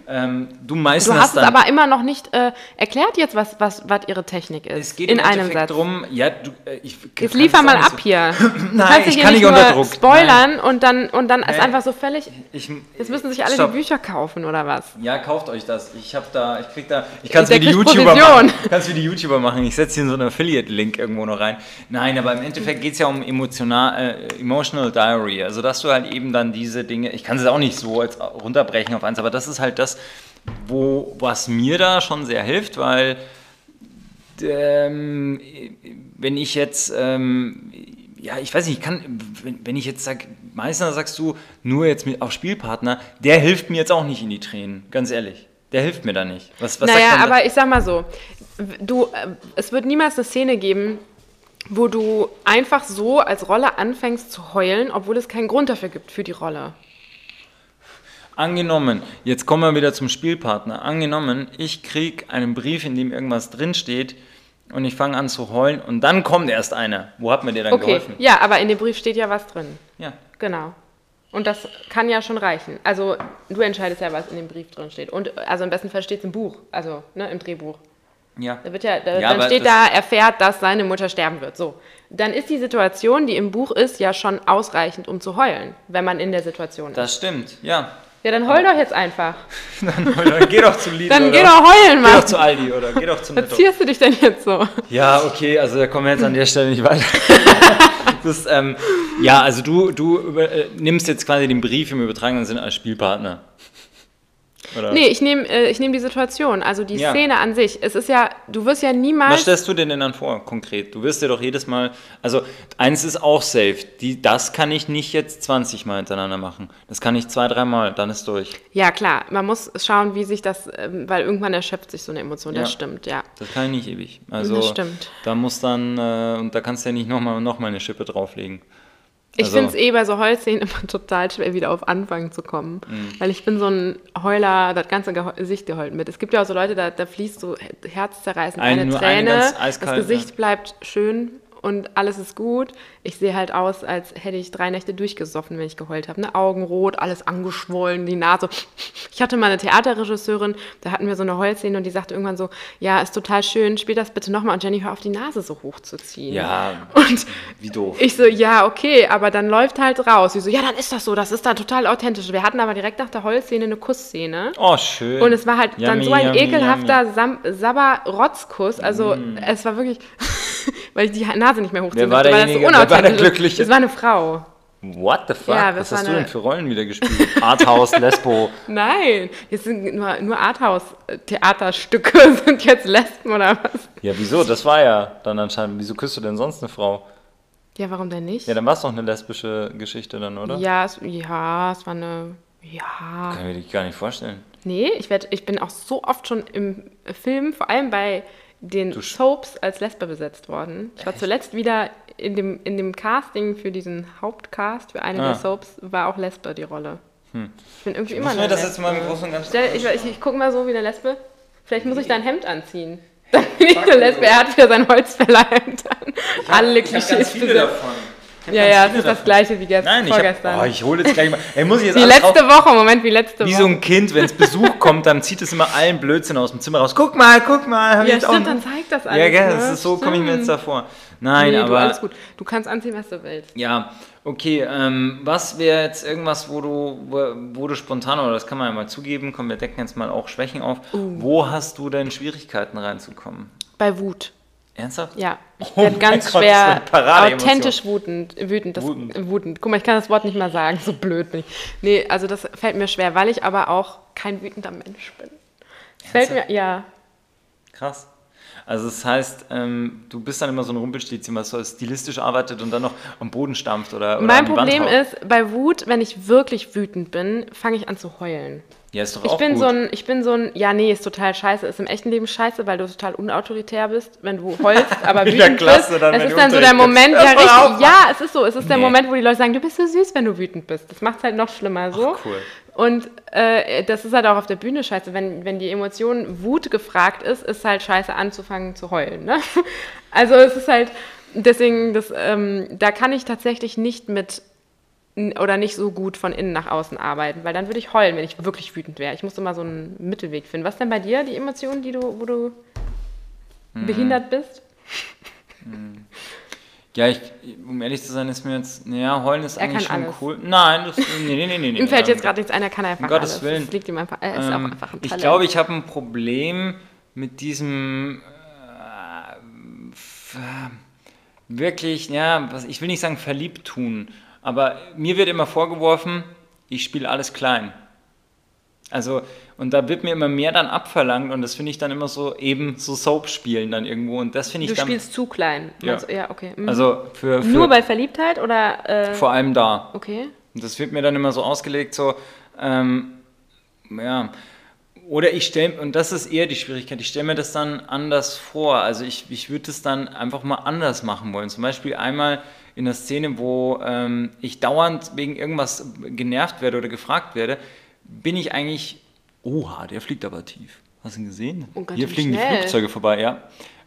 ähm, du Du meisterst hast es dann... aber immer noch nicht äh, erklärt jetzt, was, was, was ihre Technik ist. es geht in im einem Satz. drum, ja, du, äh, ich Jetzt liefer es mal ab so- hier. Du Nein, kannst ich kann nicht unter Druck. spoilern und dann, und dann ist einfach so völlig. Ich, Jetzt müssen sich alle Stopp. die Bücher kaufen oder was? Ja, kauft euch das. Ich habe da, ich krieg da, ich kann es wie die YouTuber machen. Kann's wie die YouTuber machen. Ich setze hier so einen Affiliate-Link irgendwo noch rein. Nein, aber im Endeffekt geht es ja um emotional, äh, Emotional Diary. Also, dass du halt eben dann diese Dinge, ich kann es auch nicht so jetzt runterbrechen auf eins, aber das ist halt das, wo, was mir da schon sehr hilft, weil ähm, wenn ich jetzt, ähm, ja, ich weiß nicht, ich kann, wenn, wenn ich jetzt sage, Meißner sagst du, nur jetzt mit, auf Spielpartner, der hilft mir jetzt auch nicht in die Tränen, ganz ehrlich. Der hilft mir da nicht. Was, was naja, man da? aber ich sag mal so, du, äh, es wird niemals eine Szene geben, wo du einfach so als Rolle anfängst zu heulen, obwohl es keinen Grund dafür gibt für die Rolle. Angenommen, jetzt kommen wir wieder zum Spielpartner. Angenommen, ich krieg einen Brief, in dem irgendwas drinsteht und ich fange an zu heulen und dann kommt erst einer. Wo hat mir der dann Okay, geholfen? ja, aber in dem Brief steht ja was drin. Ja. Genau. Und das kann ja schon reichen. Also du entscheidest ja, was in dem Brief drin steht. Und also im besten Fall steht es im Buch, also ne, im Drehbuch. Ja. Da wird ja, da, Ja, dann steht da, erfährt, dass seine Mutter sterben wird. So. Dann ist die Situation, die im Buch ist, ja schon ausreichend, um zu heulen, wenn man in der Situation ist. Das stimmt, ja. Ja, dann heul doch jetzt einfach. Dann, dann geh doch zu Lidl Dann geh doch heulen, geh doch Mann. zu Aldi oder geh doch zum Was Netto. zierst du dich denn jetzt so? Ja, okay, also da kommen wir jetzt an der Stelle nicht weiter. das, ähm, ja, also du, du über, äh, nimmst jetzt quasi den Brief im übertragenen Sinne als Spielpartner. Oder? Nee, ich nehme äh, ich nehm die Situation, also die Ja. Szene an sich. Es ist ja, du wirst ja Was niemals. stellst du dir denn dann vor, konkret? Du wirst dir doch jedes Mal, also eins ist auch safe, die, das kann ich nicht jetzt 20 Mal hintereinander machen. Das kann ich zwei, dreimal, dann ist durch. Ja, klar, man muss schauen, wie sich das, ähm, weil irgendwann erschöpft sich so eine Emotion. Das Ja. stimmt, ja. Das kann ich nicht ewig. Also Das stimmt. da muss dann, äh, und da kannst du ja nicht nochmal noch mal eine Schippe drauflegen. Ich Also- finde es eh bei so Heulszenen immer total schwer, wieder auf Anfang zu kommen. Mhm. Weil ich bin so ein Heuler, das ganze Gesicht geheult mit. Es gibt ja auch so Leute, da, da fließt so herzzerreißend Ein- eine Träne. ganz eiskalt, das Gesicht ja. bleibt schön und alles ist gut. Ich sehe halt aus, als hätte ich drei Nächte durchgesoffen, wenn ich geheult habe. Ne? Augen rot, alles angeschwollen, die Nase. Ich hatte mal eine Theaterregisseurin, da hatten wir so eine Heulszene und die sagte irgendwann so, ja, ist total schön, spiel das bitte nochmal. Und Jenny, hör auf, die Nase so hochzuziehen. Ja, Und wie doof. ich so, ja, okay, aber dann läuft halt raus. Sie so, ja, dann ist das so, das ist dann total authentisch. Wir hatten aber direkt nach der Heulszene eine Kussszene. oh, schön. Und es war halt dann Yummy, so ein yummy, ekelhafter Sabber-Rotzkuss. Also es war wirklich, weil ich die Nase nicht mehr hochziehen Wer war konnte, weil das so? Wer war der unauthentisch. Glückliche? Es war eine Frau. What the fuck? Ja, Was das hast war du eine- denn für Rollen wieder gespielt? Arthouse, Lesbo. Nein, jetzt sind nur, nur Arthouse-Theaterstücke sind jetzt Lesben oder was? Ja, wieso? Das war ja dann anscheinend. Wieso küsst du denn sonst eine Frau? Ja, warum denn nicht? Ja, dann war es doch eine lesbische Geschichte dann, oder? Ja, es, ja, es war eine. Ja. Kann ich mir gar nicht vorstellen. Nee, ich, werd, ich bin auch so oft schon im Film, vor allem bei den Du Soaps, als Lesbe besetzt worden. Ich war zuletzt wieder in dem, in dem Casting für diesen Hauptcast, für eine Ah. der Soaps, war auch Lesbe die Rolle. Ich bin irgendwie immer Muss mir das Lesbe. jetzt mal im Großen und Ganzen. Stell, ich, ich, ich guck mal so wie eine Lesbe. Vielleicht muss ich da ein Hemd anziehen. Dann bin ich eine Lesbe. Er hat wieder sein Holzfällerhemd an. Alle Klischees besetzt. davon. Ja, ja, es ist das gleiche wie gestern, Nein, ich, hab, vorgestern. oh, ich hole jetzt gleich mal. Ey, muss ich jetzt wie letzte drauf- Woche, Moment, wie letzte Wie Woche. so ein Kind, wenn es Besuch kommt, dann zieht es immer allen Blödsinn aus dem Zimmer raus. Guck mal, guck mal. hab ich ja, auch stimmt, einen- dann zeigt das alles. Ja, gell, ne? das ist so, komme ich mir jetzt davor. Nein, nee, aber. Du, alles gut. Du kannst anziehen, was du willst. Ja, okay. Ähm, was wäre jetzt irgendwas, wo du, wo, wo du spontan, oder das kann man ja mal zugeben, komm, wir decken jetzt mal auch Schwächen auf. Uh. Wo hast du denn Schwierigkeiten reinzukommen? Bei Wut. Ernsthaft? Ja, ich Oh werde mein ganz Gott, schwer authentisch wutend, wütend, das, Wutend. wutend. Guck mal, ich kann das Wort nicht mal sagen, so blöd bin ich. Nee, also das fällt mir schwer, weil ich aber auch kein wütender Mensch bin. Fällt mir, ja, Krass. Also das heißt, ähm, du bist dann immer so ein Rumpelstilzchen, was so stilistisch arbeitet und dann noch am Boden stampft oder, oder mein Problem ist, bei Wut, wenn ich wirklich wütend bin, fange ich an zu heulen. Ja, ist doch Ich auch bin gut. so ein, ich bin so ein, ja nee, ist total scheiße, ist im echten Leben scheiße, weil du total unautoritär bist, wenn du heulst, aber wütend klasse, bist. dann, es ist dann so der Moment, ja richtig, ja, es ist so, es ist der Nee. Moment, wo die Leute sagen, du bist so süß, wenn du wütend bist. Das macht es halt noch schlimmer so. cool. Und äh, das ist halt auch auf der Bühne scheiße, wenn, wenn die Emotion Wut gefragt ist, ist halt scheiße anzufangen zu heulen. Ne? Also es ist halt, deswegen, das, ähm, da kann ich tatsächlich nicht mit oder nicht so gut von innen nach außen arbeiten, weil dann würde ich heulen, wenn ich wirklich wütend wäre. Ich muss immer so einen Mittelweg finden. Was denn bei dir die Emotionen, die du, wo du Hm. behindert bist? Ja, ich, um ehrlich zu sein, ist mir jetzt, naja, heulen ist Er eigentlich schon alles. cool. Nein, das, nee, nee, nee, nee. Ihm fällt jetzt gerade nichts ein, er kann einfach um Gottes alles. Willen. Das liegt ihm einfach, er ist Ähm, auch einfach ein ich glaube, ich habe ein Problem mit diesem äh, wirklich, ja, was, ich will nicht sagen verliebt tun, aber mir wird immer vorgeworfen, ich spiele alles klein. Also, und da wird mir immer mehr dann abverlangt und das finde ich dann immer so, eben so Soap spielen dann irgendwo und das finde ich du dann, spielst zu klein. Ja. Du? ja okay. Mhm. also für, für Nur bei Verliebtheit oder? Äh, vor allem da. okay. Und das wird mir dann immer so ausgelegt, so, ähm, ja. Oder ich stelle, und das ist eher die Schwierigkeit, ich stelle mir das dann anders vor. Also ich, ich würde es dann einfach mal anders machen wollen. Zum Beispiel einmal in der Szene, wo ähm, ich dauernd wegen irgendwas genervt werde oder gefragt werde, bin ich eigentlich, oha, der fliegt aber tief. Hast du ihn gesehen? Oh, Hier fliegen die schnell. Flugzeuge vorbei, ja.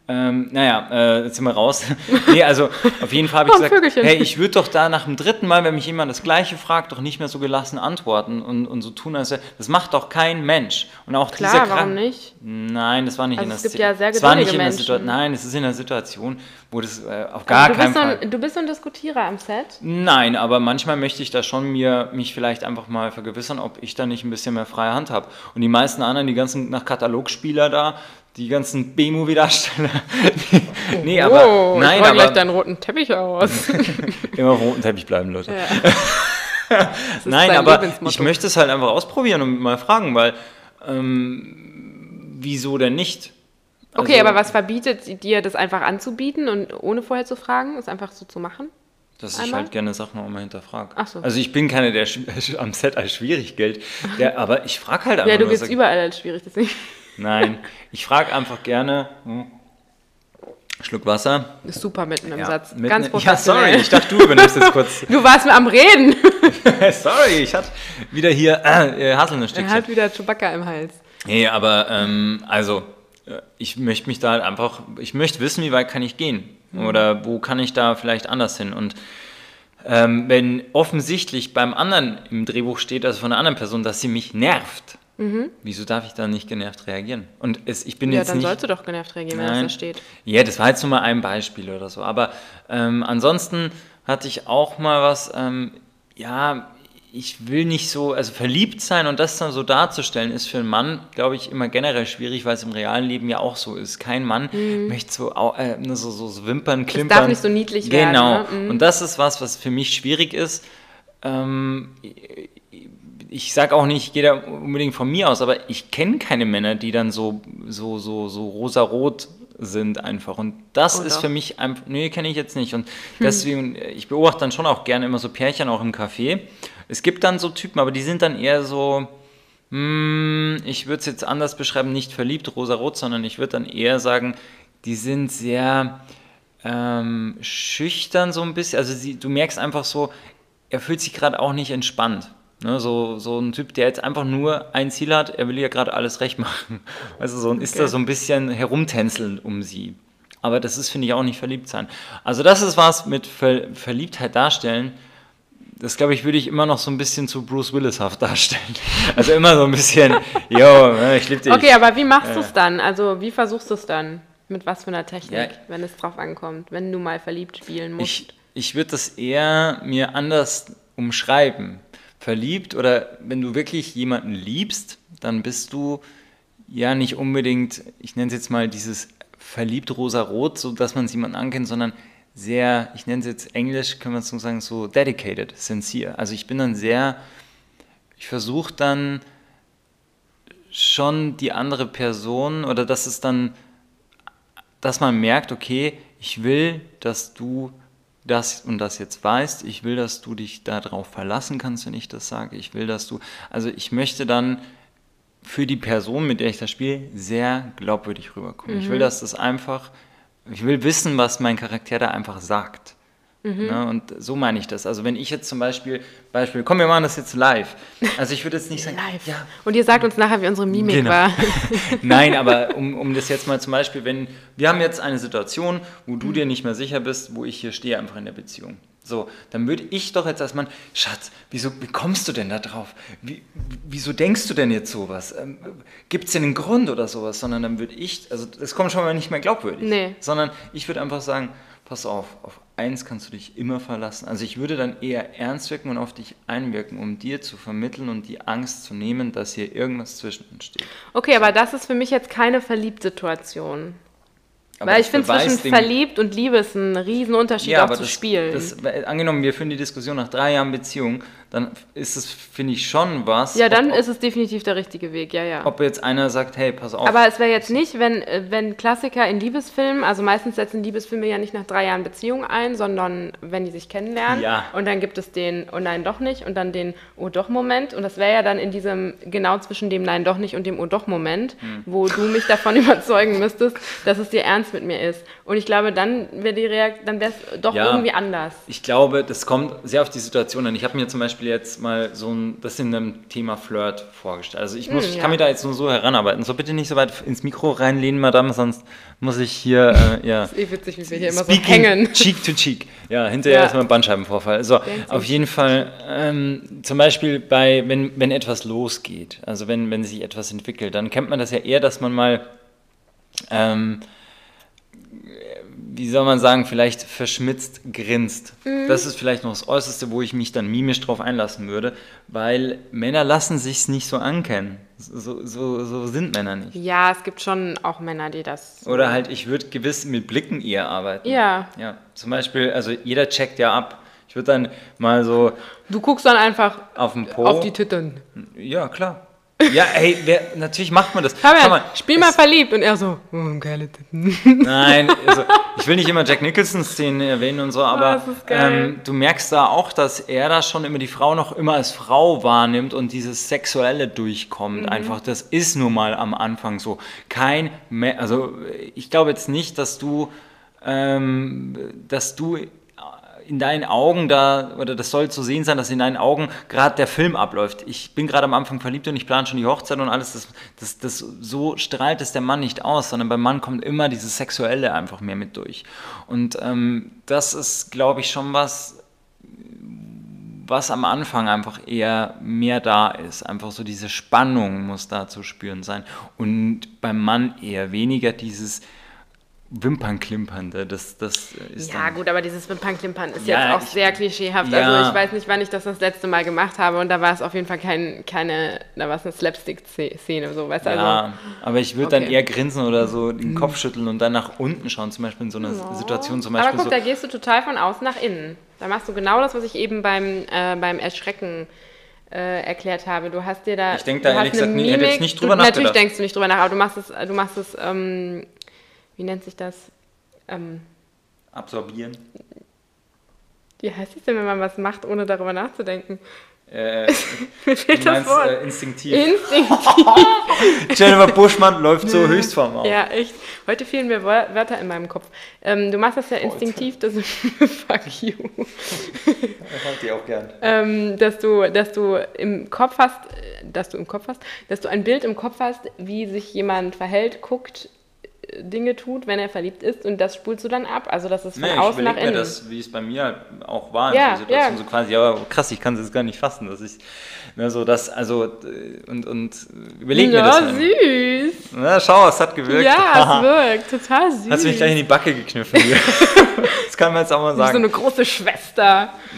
Ähm, naja, äh, jetzt sind wir raus. nee, also auf jeden Fall habe ich Oh, gesagt, Vögelchen. hey, ich würde doch da nach dem dritten Mal, wenn mich jemand das Gleiche fragt, doch nicht mehr so gelassen antworten und, und so tun, als das macht doch kein Mensch. Und auch Klar, dieser warum Krank- nicht? Nein, das war nicht Also in der es gibt ja sehr das war nicht in der Menschen. Situation. Nein, es ist in der Situation, wo das äh, auf gar keinen Fall. ein, du bist so ein Diskutierer am Set. Nein, aber manchmal möchte ich da schon mir mich vielleicht einfach mal vergewissern, ob ich da nicht ein bisschen mehr freie Hand habe. Und die meisten anderen, die ganzen nach Katalogspieler da, die ganzen B-Movie-Darsteller. nee, aber oh, nein, roll gleich aber deinen roten Teppich aus. immer auf roten Teppich bleiben, Leute. ja. Nein, aber ich möchte es halt einfach ausprobieren und mal fragen, weil ähm, wieso denn nicht? Okay, Also, aber was verbietet dir, das einfach anzubieten und ohne vorher zu fragen, es einfach so zu machen? Dass ich halt gerne Sachen auch mal hinterfrage. Ach so. Also ich bin keiner, der am Set als schwierig gilt, der, aber ich frage halt einfach Ja, du sag- überall als schwierig, deswegen. Nein, ich frage einfach gerne. Hm, Schluck Wasser. Ist super mitten im Ja, Satz. mitten- Ganz ja, professionell. sorry, ich dachte, du übernimmst jetzt kurz. Du warst mir am Reden. sorry, ich hatte wieder hier äh, Er Haselnussstückchen. hat wieder Chewbacca im Hals. Nee, aber ähm, also, äh, ich möchte mich da halt einfach, ich möchte wissen, wie weit kann ich gehen? Oder wo kann ich da vielleicht anders hin? Und ähm, wenn offensichtlich beim anderen im Drehbuch steht, also von einer anderen Person, dass sie mich nervt, wieso darf ich da nicht genervt reagieren? Und es, ich bin Ja, jetzt dann nicht. sollst du doch genervt reagieren, wenn Nein. das da steht. Ja, das war jetzt nur mal ein Beispiel oder so. Aber ähm, ansonsten hatte ich auch mal was, ähm, ja, ich will nicht so, also verliebt sein und das dann so darzustellen, ist für einen Mann, glaube ich, immer generell schwierig, weil es im realen Leben ja auch so ist. Kein Mann möchte so, äh, nur so, so, so Wimpern, klimpern. Mhm. darf nicht so niedlich werden, Genau. ne? Mhm. Und das ist was, was für mich schwierig ist. ähm, ich sage auch nicht, ich gehe da unbedingt von mir aus, aber ich kenne keine Männer, die dann so, so, so, so rosarot sind einfach. Und das Oder? ist für mich einfach, nee, kenne ich jetzt nicht. Und hm. deswegen, ich beobachte dann schon auch gerne immer so Pärchen auch im Café. Es gibt dann so Typen, aber die sind dann eher so, hm, ich würde es jetzt anders beschreiben, nicht verliebt, rosarot, sondern ich würde dann eher sagen, die sind sehr ähm, schüchtern so ein bisschen. Also sie, du merkst einfach so, er fühlt sich gerade auch nicht entspannt. Ne, so, so ein Typ, der jetzt einfach nur ein Ziel hat, er will ja gerade alles recht machen. Also so okay. ist da so ein bisschen herumtänzeln um sie. Aber das ist, finde ich, auch nicht verliebt sein. Also das ist was mit Ver Verliebtheit darstellen. Das, glaube ich, würde ich immer noch so ein bisschen zu Bruce Willishaft darstellen. Also immer so ein bisschen, yo, ne, ich liebe dich. Okay, aber wie machst du es dann? Also wie versuchst du es dann? Mit was für einer Technik, ja. wenn es drauf ankommt, wenn du mal verliebt spielen musst? Ich, ich würde das eher mir anders umschreiben verliebt oder wenn du wirklich jemanden liebst, dann bist du ja nicht unbedingt, ich nenne es jetzt mal dieses verliebt rosa-rot, so dass man jemanden ankennt, sondern sehr, ich nenne es jetzt Englisch, können wir es so sagen, so dedicated, sincere. Also ich bin dann sehr, ich versuche dann schon die andere Person oder dass es dann, dass man merkt, okay, ich will, dass du das und das jetzt weißt. Ich will, dass du dich darauf verlassen kannst, wenn ich das sage. Ich will, dass du, also ich möchte dann für die Person, mit der ich das spiele, sehr glaubwürdig rüberkommen. Mhm. Ich will, mhm. dass das einfach, ich will wissen, was mein Charakter da einfach sagt. Mhm. Ne? Und so meine ich das. Also wenn ich jetzt zum Beispiel, Beispiel, komm, wir machen das jetzt live. Also ich würde jetzt nicht sagen, live. Ja. Und ihr sagt uns nachher, wie unsere Mimik genau. war. Nein, aber um, um das jetzt mal zum Beispiel, wenn, wir haben jetzt eine Situation, wo du mhm. dir nicht mehr sicher bist, wo ich hier stehe einfach in der Beziehung. So, dann würde ich doch jetzt erstmal, Schatz, wieso, wie kommst du denn da drauf? Wie, wieso denkst du denn jetzt sowas? Ähm, Gibt es denn einen Grund oder sowas? Sondern dann würde ich, also das kommt schon mal nicht mehr glaubwürdig. Nee. Sondern ich würde einfach sagen, pass auf, auf eins kannst du dich immer verlassen. Also ich würde dann eher ernst wirken und auf dich einwirken, um dir zu vermitteln und die Angst zu nehmen, dass hier irgendwas zwischen uns steht. Okay, aber das ist für mich jetzt keine Verliebtsituation. Aber Weil ich finde, zwischen verliebt und Liebe ist ein Riesenunterschied ja, auch zu das, spielen. Das, angenommen, wir führen die Diskussion nach drei Jahren Beziehung, dann ist es, finde ich, schon was. Ja, dann ob, ist es definitiv der richtige Weg, ja, ja. Ob jetzt einer sagt, hey, pass auf. Aber es wäre jetzt nicht, wenn, wenn Klassiker in Liebesfilmen, also meistens setzen Liebesfilme ja nicht nach drei Jahren Beziehung ein, sondern wenn die sich kennenlernen. Ja. Und dann gibt es den Oh nein, doch nicht und dann den Oh doch Moment. Und das wäre ja dann in diesem, genau zwischen dem Nein doch nicht und dem Oh doch Moment, hm. wo du mich davon überzeugen müsstest, dass es dir ernst mit mir ist. Und ich glaube, dann wäre die Reakt dann wäre es doch ja, irgendwie anders. Ich glaube, das kommt sehr auf die Situation an. Ich habe mir zum Beispiel Beispiel jetzt mal so ein, das in einem Thema Flirt vorgestellt. Also ich, muss, hm, ich kann ja. mich da jetzt nur so heranarbeiten. So bitte nicht so weit ins Mikro reinlehnen, Madame, sonst muss ich hier, äh, ja. Das ist eh witzig, wie wir hier immer so hängen. Cheek to cheek. Ja, hinterher ja. ist mal ein Bandscheibenvorfall. So, auf jeden Fall, ähm, zum Beispiel bei, wenn, wenn etwas losgeht, also wenn, wenn sich etwas entwickelt, dann kennt man das ja eher, dass man mal ähm, wie soll man sagen, vielleicht verschmitzt grinst. Mhm. Das ist vielleicht noch das Äußerste, wo ich mich dann mimisch drauf einlassen würde, weil Männer lassen sich's nicht so ankennen. So, so, so sind Männer nicht. Ja, es gibt schon auch Männer, die das. Oder halt, ich würde gewiss mit Blicken eher arbeiten. Ja. Ja, zum Beispiel, also jeder checkt ja ab. Ich würde dann mal so. Du guckst dann einfach auf den Po. Auf die Titten. Ja, klar. Ja, ey, wer, natürlich macht man das. Schau mal, spiel mal verliebt. Und er so, oh, geile Titten. Nein, also, ich will nicht immer Jack Nicholson-Szenen erwähnen und so, aber oh, ähm, du merkst da auch, dass er da schon immer die Frau noch immer als Frau wahrnimmt und dieses Sexuelle durchkommt. Mhm. Einfach, das ist nun mal am Anfang so. Kein, also ich glaube jetzt nicht, dass du, ähm, dass du in deinen Augen da, oder das soll zu sehen sein, dass in deinen Augen gerade der Film abläuft. Ich bin gerade am Anfang verliebt und ich plane schon die Hochzeit und alles. Das, das, das, so strahlt es der Mann nicht aus, sondern beim Mann kommt immer dieses Sexuelle einfach mehr mit durch. Und ähm, das ist, glaube ich, schon was, was am Anfang einfach eher mehr da ist. Einfach so diese Spannung muss da zu spüren sein. Und beim Mann eher weniger dieses Wimpernklimpernde. Das, das ist Ja, dann, gut, aber dieses Wimpernklimpern ist Ja, jetzt auch ich- sehr klischeehaft. Ja. Also ich weiß nicht, wann ich das das letzte Mal gemacht habe und da war es auf jeden Fall kein, keine, da war es eine Slapstick-Szene, so, weißt du? Also, Ja, aber ich würde dann Okay. Mhm. eher grinsen oder so den Kopf schütteln und dann nach unten schauen, zum Beispiel in so einer Situation, zum Beispiel aber guck, so. da gehst du total von außen nach innen. Da machst du genau das, was ich eben beim, äh, beim Erschrecken äh, erklärt habe. Du hast dir da. Ich denk da ehrlich gesagt nie- hätte Mimik. nicht drüber du, Natürlich nachgedacht. denkst du nicht drüber nach, aber du machst es, du machst es, ähm, wie nennt sich das? Ähm, Absorbieren. wie heißt es denn, wenn man was macht, ohne darüber nachzudenken? Äh, Mir du fehlt das meinst Wort. äh, instinktiv. Instinktiv. Jennifer Buschmann läuft so Höchstform auf. Ja, echt. Heute fehlen mir Wör- Wörter in meinem Kopf. Ähm, du machst das ja instinktiv, dass fuck you. Das hat die auch gern. ähm, dass du, dass du im Kopf hast, äh, dass du im Kopf hast, dass du ein Bild im Kopf hast, wie sich jemand verhält, guckt, Dinge tut, wenn er verliebt ist und das spulst du dann ab. Also das ist von Nee, außen nach überlege mir innen. das, wie es bei mir auch war in Ja, der Situation. ja. So quasi, ja, krass, ich kann es jetzt gar nicht fassen, dass ich, ne, so das, also, und, und überleg mir das. Ja, mal. süß. Na, schau, es hat gewirkt. Ja, es wirkt. Total süß. Hast du mich gleich in die Backe gekniffen hier. das kann man jetzt auch mal Wie so sagen. eine große Schwester.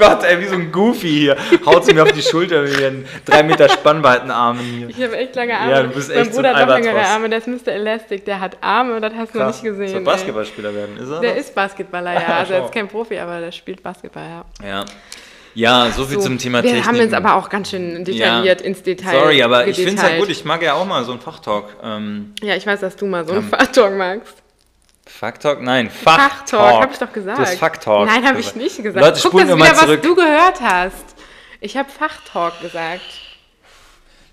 oh Gott, ey, wie so ein Goofy hier. Haut sie mir auf die Schulter mit ihren drei Meter Spannweitenarmen hier. Ich habe echt lange Arme. Ja, du bist mein echt so Bruder ein hat noch längere. Arme, der ist Mr. Elastic, der hat Arme, das hast du noch nicht gesehen. Soll. Basketballspieler werden, ist er? Der das? ist Basketballer, ja. Also er ist kein Profi, aber der spielt Basketball, ja. Ja. Ja, so viel So, zum Thema wir Technik. haben jetzt aber auch ganz schön detailliert ins Detail Sorry, aber ich finde es ja gut. Ich mag ja auch mal so einen Fachtalk. Ähm, Ja, ich weiß, dass du mal so einen Fachtalk magst. Fucktalk? Nein, Fachtalk. Fachtalk, habe ich doch gesagt. Du hast Fucktalk. Nein, habe ich nicht gesagt. Leute, Guck, das wieder, zurück. was du gehört hast. Ich habe Fachtalk gesagt.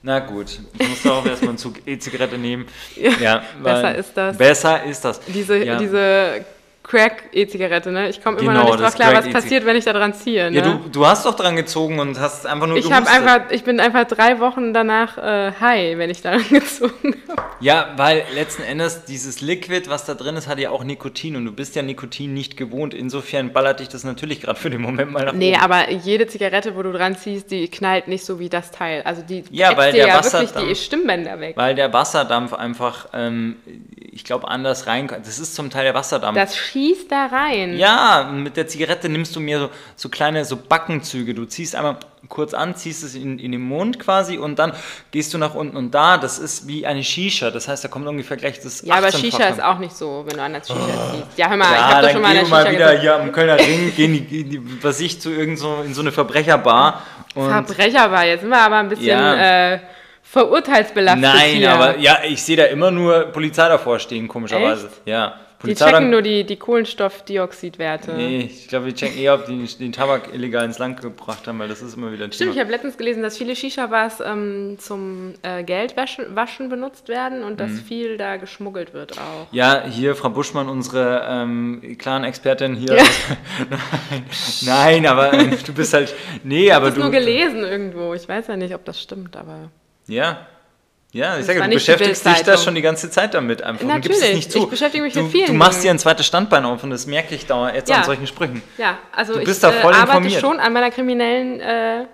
Na gut, ich muss auch erstmal einen Zug E-Zigarette nehmen. Ja, Ja, besser ist das. Besser ist das. Diese, ja. diese Crack-E-Zigarette, ne? Ich komme immer Genau, noch nicht drauf klar, was passiert, wenn ich da dran ziehe. Ne? Ja, du, du hast doch dran gezogen und hast einfach nur ich, hab gehustet. einfach, ich bin einfach drei Wochen danach äh, high, wenn ich daran gezogen habe. Ja, weil letzten Endes dieses Liquid, was da drin ist, hat ja auch Nikotin und du bist ja Nikotin nicht gewohnt. Insofern ballert dich das natürlich gerade für den Moment mal nach Nee, oben. aber jede Zigarette, wo du dran ziehst, die knallt nicht so wie das Teil. Also die Ja, weil der ja wirklich die Stimmbänder weg. Weil der Wasserdampf einfach, ähm, ich glaube, anders reinkommt. Das ist zum Teil der Wasserdampf. Das schießt da rein. ja, mit der Zigarette nimmst du mir so, so kleine so Backenzüge. Du ziehst einmal kurz an, ziehst es in, in den Mund quasi und dann gehst du nach unten. Und da, das ist wie eine Shisha. Das heißt, da kommt ungefähr gleich das Ja, aber 18-fache. Shisha ist auch nicht so, wenn du an der Shisha ziehst. Ja, hör mal, ich Ja, hab doch schon mal der wir mal Shisha wieder gezogen. hier am Kölner Ring, gehen die, gehen die, was ich, zu irgend so, in so eine Verbrecherbar. Und Verbrecher war, jetzt sind wir aber ein bisschen Ja. äh, verurteilsbelastet Nein, hier. aber ja, ich sehe da immer nur Polizei davor stehen, komischerweise. Ja. Die Polizei checken dann, nur die, die Kohlenstoffdioxidwerte. Nee, ich glaube, wir checken eher, ob die den Tabak illegal ins Land gebracht haben, weil das ist immer wieder ein Stimmt, ich Thema. habe letztens gelesen, dass viele Shisha-Bars ähm, zum äh, Geldwaschen waschen benutzt werden und Mhm. dass viel da geschmuggelt wird auch. Ja, hier Frau Buschmann, unsere ähm, klaren Expertin hier. Ja. nein, nein, aber äh, du bist halt. Nee, aber Ich habe du. nur gelesen irgendwo. Ich weiß ja nicht, ob das stimmt, aber. Ja. Ja, ich sage, du beschäftigst dich da schon die ganze Zeit damit einfach. Du gibst es Natürlich, nicht zu. ich beschäftige mich du, mit vielen Du machst dir ein zweites Standbein auf und das merke ich da jetzt Ja. an solchen Sprüchen. Ja, also Du ich bist da voll äh, arbeite informiert. schon an meiner kriminellen äh,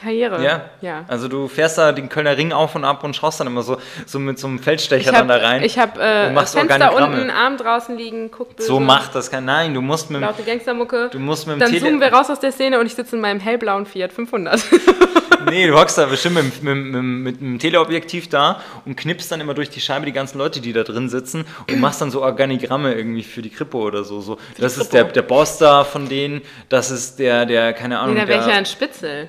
Karriere. Ja. ja. Also du fährst da den Kölner Ring auf und ab und schaust dann immer so, so mit so einem Feldstecher Ich dann da habe rein. hab, äh, und machst Fenster unten, Arm draußen liegen, guck böse, so macht das kein. Nein, du musst mit dem laute Gangstermucke. Du musst mit dem Dann Tele- zoomen wir raus aus der Szene und ich sitze in meinem hellblauen Fiat 500. Nee, du hockst da bestimmt mit, mit, mit, mit einem Teleobjektiv da und knippst dann immer durch die Scheibe die ganzen Leute, die da drin sitzen und machst dann so Organigramme irgendwie für die Kripo oder so. so. Das ist der, der Boss da von denen, das ist der, der, keine Ahnung, nee, da wäre ich ja ein Spitzel.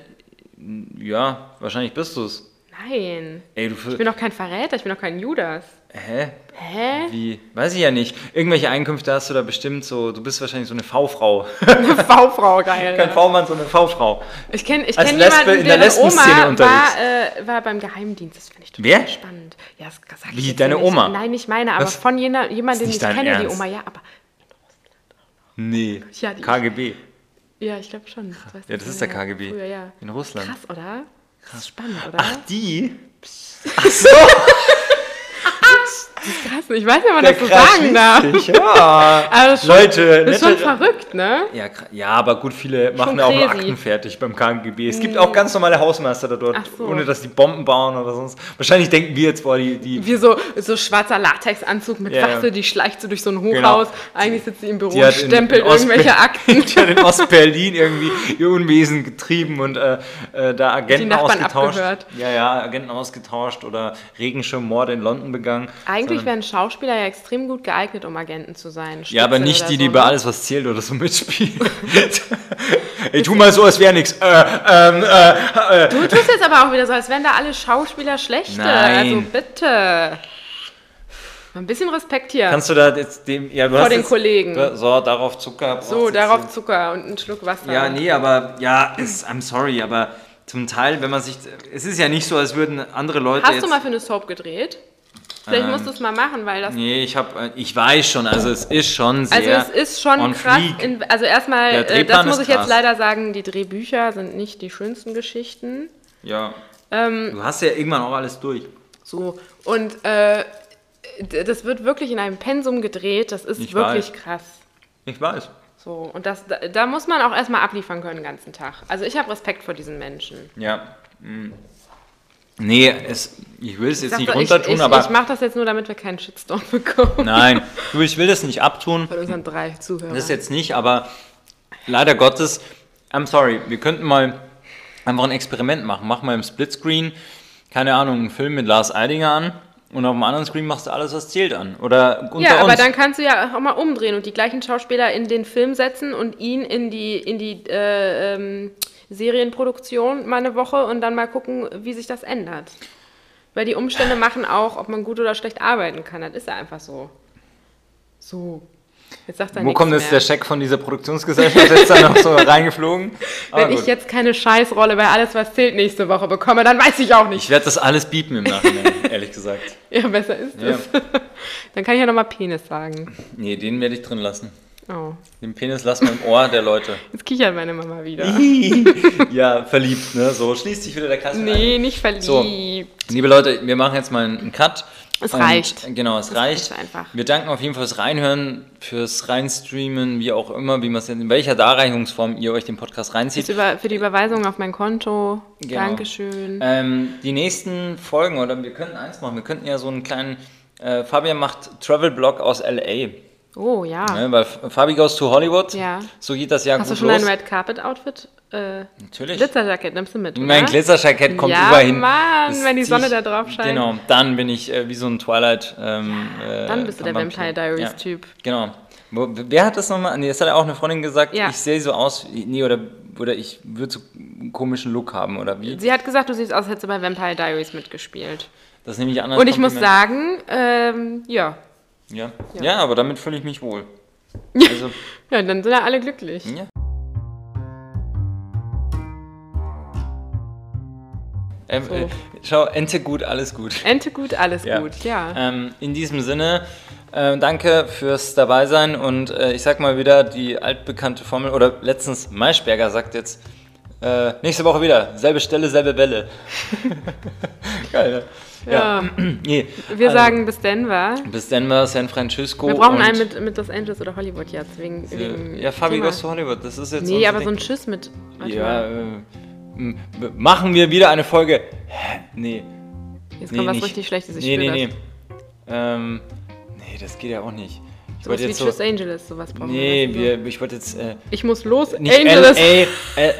Ja, wahrscheinlich bist du es. Nein. Ey, du, Ich bin doch kein Verräter, ich bin doch kein Judas. hä? Hä? Wie? Weiß ich ja nicht. Irgendwelche Einkünfte hast du da bestimmt so, du bist wahrscheinlich so eine V-Frau. Eine V-Frau, geil. Kein V-Mann, sondern eine V-Frau. Ich kenne ich Als kenn Lesbe jemanden, in der deren Lesbenszene Oma unterwegs. war, äh, war beim Geheimdienst. Das finde ich total Wer? spannend. Ja, das sag ich Wie, deine nicht. Oma? Nein, nicht meine, aber Was? von jener, jemandem, den ich kenne, die Ernst? Oma. Ja, aber Nee. Ja, die- KGB. Ja, ich glaube schon. Das Ja, das ist der KGB. Früher, ja. In Russland. Krass, oder? Das ist spannend, oder? Ach, die? Ach so. krass. Ich weiß nicht, ob man Der das so sagen darf. Ja. Aber schon, Leute, das ist schon verrückt, ne? Ja, ja, aber gut, viele machen auch nur. Akten fertig beim KGB. Es gibt auch ganz normale Hausmeister da dort, so. ohne dass die Bomben bauen oder sonst. Wahrscheinlich denken wir jetzt, boah, die, die, Wie so, so schwarzer Latexanzug mit Ja, ja. Wachse, die schleicht so durch so ein Genau. Hochhaus. Eigentlich sitzt sie im Büro und in, stempelt in Ostber- irgendwelche Akten. die hat in Ostberlin irgendwie ihr Unwesen getrieben und äh, äh, da Agenten ausgetauscht. abgehört. Ja, ja, Agenten ausgetauscht oder Regenschirmmorde in London begangen. Eigentlich wären Schauspieler ja extrem gut geeignet, um Agenten zu sein. Ja, aber nicht die, so, die ne? bei alles, was zählt oder so mitspielen. ich tu mal so, als wäre nichts. Äh, ähm, äh, äh. Du tust jetzt aber auch wieder so, als wären da alle Schauspieler schlechte. Nein. Also bitte. Mal Ein bisschen Respekt hier. Kannst du da jetzt dem. Ja, du Vor den jetzt, Kollegen. So, darauf Zucker. so, darauf Zucker und einen Schluck Wasser. Ja, nee, aber ja, ist, I'm sorry, aber zum Teil, wenn man sich. Es ist ja nicht so, als würden andere Leute. Hast du mal für eine Soap gedreht? Vielleicht Ähm, musst du es mal machen, weil das. Nee, ich habe, ich weiß schon, also es ist schon Also sehr. es ist schon on krass. In, also erstmal, äh, das muss ich jetzt krass. leider sagen, die Drehbücher sind nicht die schönsten Geschichten. ja. Ähm, Du hast ja irgendwann auch alles durch. So, und äh, das wird wirklich in einem Pensum gedreht, das ist Ich wirklich weiß. krass. Ich weiß. So, und das, da, da muss man auch erstmal abliefern können den ganzen Tag. Also ich habe Respekt vor diesen Menschen. Ja. mm. Nee, es, ich will es jetzt nicht runtertun, ich, aber. ich mache das jetzt nur, damit wir keinen Shitstorm bekommen Nein, du, ich will das nicht abtun. von unseren drei Zuhörern. Das jetzt nicht, aber leider Gottes, I'm sorry, wir könnten mal einfach ein Experiment machen. Mach mal im Splitscreen, keine Ahnung, einen Film mit Lars Eidinger an und auf dem anderen Screen machst du alles, was zählt an. Oder unter ja, aber uns. dann kannst du ja auch mal umdrehen und die gleichen Schauspieler in den Film setzen und ihn in die, in die äh, ähm, Serienproduktion mal eine Woche und dann mal gucken, wie sich das ändert. Weil die Umstände machen auch, ob man gut oder schlecht arbeiten kann. Das ist ja einfach so. So. Jetzt sagt er Wo kommt jetzt der Scheck von dieser Produktionsgesellschaft jetzt dann noch so reingeflogen? Aber Wenn ich gut. jetzt keine Scheißrolle bei Alles, was zählt nächste Woche bekomme, dann weiß ich auch nicht. ich werde das alles biepen im Nachhinein, ehrlich gesagt. Ja, besser ist Ja. es. Dann kann ich ja nochmal Penis sagen. Nee, den werde ich drin lassen. Oh, Den Penis lassen wir im Ohr der Leute. jetzt kichert meine Mama wieder. ja, verliebt, ne? So schließt sich wieder der Kreis. Nee, nicht verliebt. So. Liebe Leute, wir machen jetzt mal einen Cut. Es Und, reicht. Genau, es Es reicht. einfach. Wir danken auf jeden Fall fürs Reinhören, fürs Reinstreamen, wie auch immer, wie man es in welcher Darreichungsform ihr euch den Podcast reinzieht. Über, für die Überweisung auf mein Konto. Genau. Dankeschön. Ähm, die nächsten Folgen, oder wir könnten eins machen, wir könnten ja so einen kleinen, äh, Fabian macht Travel-Blog aus L.A., Oh ja. ne, weil Fabi goes to Hollywood, Ja. so geht das ja Hast du gut schon los. dein Red Carpet Outfit? Äh, Natürlich. Glitzerjacket nimmst du mit. Mein oder? Glitzerjackett kommt ja, überall hin. Mann, Das wenn die Sonne ich- da drauf scheint. Genau, dann bin ich äh, wie so ein Twilight. Ähm, äh, Dann bist du der Vampir. Vampire Diaries Ja, Typ. Genau. Wer hat das nochmal? Nee, das hat ja auch eine Freundin gesagt. Ja. Ich sehe so aus, wie- nee, oder, oder ich würde so einen komischen Look haben, oder wie? Sie hat gesagt, du siehst aus, als hättest du bei Vampire Diaries mitgespielt. Das nehme ich an. Und ich muss Kompliment. sagen, ähm, ja. Ja. Ja. ja, aber damit fühle ich mich wohl. Also, Ja, dann sind ja alle glücklich. ja. Ähm, So. äh, schau, Ente gut, alles gut. Ente gut, alles Ja. gut, ja. Ähm, in diesem Sinne, äh, danke fürs Dabeisein und äh, ich sag mal wieder die altbekannte Formel, oder letztens Maischberger sagt jetzt, äh, nächste Woche wieder, selbe Stelle, selbe Welle. Geil, ne? Ja. Nee, Wir also, sagen bis Denver. Bis Denver, San Francisco. Wir brauchen einen mit, mit Los Angeles oder Hollywood jetzt, wegen, wegen Ja, Fabi goes to Hollywood, das ist jetzt Nee, aber so Ding. ein Tschüss mit... Ja, äh, machen wir wieder eine Folge. Hä? Nee. Jetzt nee, kommt was nicht. richtig Schlechtes, ich nee, nee, das. nee. Ähm, nee, das geht ja auch nicht. Ich Sowas wollte wie jetzt so. Tschüss Angeles, sowas brauchen Nee, wir. wir, ich wollte jetzt. Äh, Ich muss los, Angeles. LA. Äh,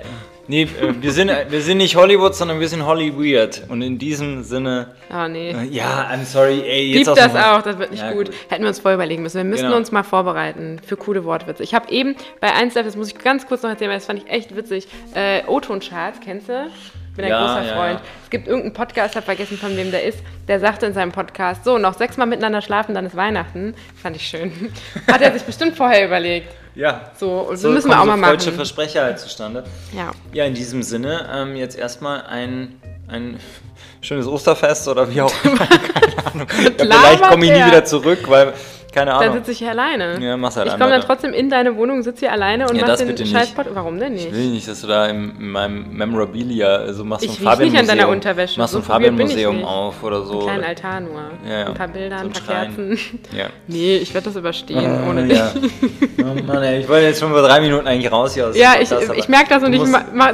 nee, äh, wir sind, wir sind nicht Hollywood, sondern wir sind Holly Weird. Und in diesem Sinne. Ah, nee. Äh, ja, I'm sorry, ey, jetzt aus das auch, das wird nicht Ja, gut. gut. Hätten wir uns vorher überlegen müssen. Wir müssten Genau. uns mal vorbereiten für coole Wortwitze. Ich habe eben bei 1 das muss ich ganz kurz noch erzählen, weil das fand ich echt witzig. Äh, O-Ton-Charts, kennst du? Ich bin ein Ja, großer ja, Freund. ja. Es gibt irgendeinen Podcast, ich habe vergessen, von wem der ist, der sagte in seinem Podcast, so, noch sechsmal miteinander schlafen, dann ist Weihnachten. Fand ich schön. Hat er sich bestimmt vorher überlegt. Ja. So, und So müssen wir auch so mal machen. Versprecher halt zustande. Ja. Ja, in diesem Sinne, ähm, jetzt erstmal ein, ein schönes Osterfest oder wie auch immer. Keine Ahnung. Ja, vielleicht komme ich nie der? wieder zurück, weil Keine Dann Ahnung. sitze ich hier alleine. Ja, mach's halt ich komme dann trotzdem in deine Wohnung, sitze hier alleine und Ja, mach das den bitte scheiß nicht. Pod Warum denn nicht? Ich will nicht, dass du da in meinem Memorabilia so machst, so Ich ein riech nicht an deiner Unterwäsche. machst so ein Fabian-Museum nicht. auf oder so. Einen kleinen Altar nur. Ja, ja. Ein paar Bilder, So ein ein paar Schrein. Kerzen. Ja. Nee, ich werde das überstehen Oh, ohne dich. Oh Mann, ey, ich wollte jetzt schon vor drei Minuten eigentlich raus hier aus Ja, ich, aber ich merke das und ich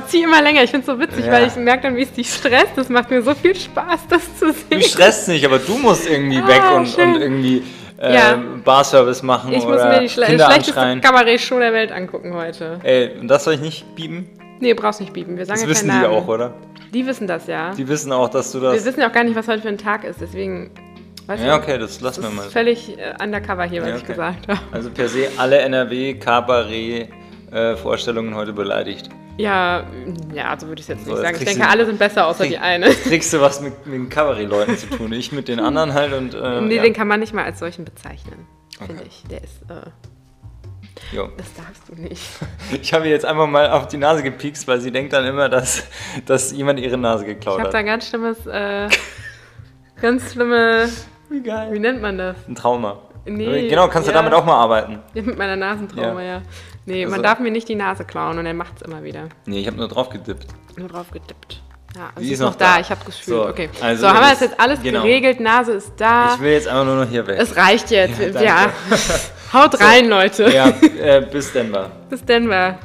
ziehe immer länger. Ich finde es so witzig, weil ich merke dann, wie es dich stresst. Das macht mir so viel Spaß, das zu sehen. Mich stresst nicht, aber du musst irgendwie Ah, weg und irgendwie äh, Ja. Barservice machen Ich muss oder mir die schle Kinder schlechteste. Kabarett-Show der Welt angucken heute. Ey, und das soll ich nicht bieben? Nee, brauchst nicht bieben. Wir sagen Das wissen die Namen. auch, oder? Die wissen das ja. Die wissen auch, dass du Wir das... wissen ja auch gar nicht, was heute für ein Tag ist. Deswegen, weißt Ja, okay, das lassen das wir mal. ist völlig äh, undercover hier, was Ja, ich okay. gesagt habe. Also per se alle NRW-Kabarett-Vorstellungen heute beleidigt. Ja, ja, so würde ich es jetzt So, nicht jetzt sagen. Ich denke, du- alle sind besser, außer krieg- die eine. Kriegst du was mit, mit den Kabarett-Leuten zu tun? Ich mit den anderen halt und... Äh, nee, ja. den kann man nicht mal als solchen bezeichnen, finde Okay. ich. Der ist, äh, Jo. das darfst du nicht. Ich habe ihr jetzt einfach mal auf die Nase gepiekst, weil sie denkt dann immer, dass, dass jemand ihre Nase Ich geklaut habe hat. da ein ganz schlimmes, äh, ganz schlimme, Wie wie geil. nennt man das? Ein Trauma. Nee, genau, kannst du ja. damit auch mal arbeiten. Ja, mit meiner Nasentrauma, ja. Ja. Nee, man Also- darf mir nicht die Nase klauen und er macht es immer wieder. Nee, ich habe nur drauf gedippt. Nur drauf gedippt. Ja, also sie ist ist noch da, da. ich habe gefühlt. So, okay. also so, haben wir das- jetzt alles genau. geregelt, Nase ist da. Ich will jetzt einfach nur noch hier weg. Es reicht jetzt. Ja, Ja. Haut rein, Leute. ja, äh, bis Denver. Bis Denver.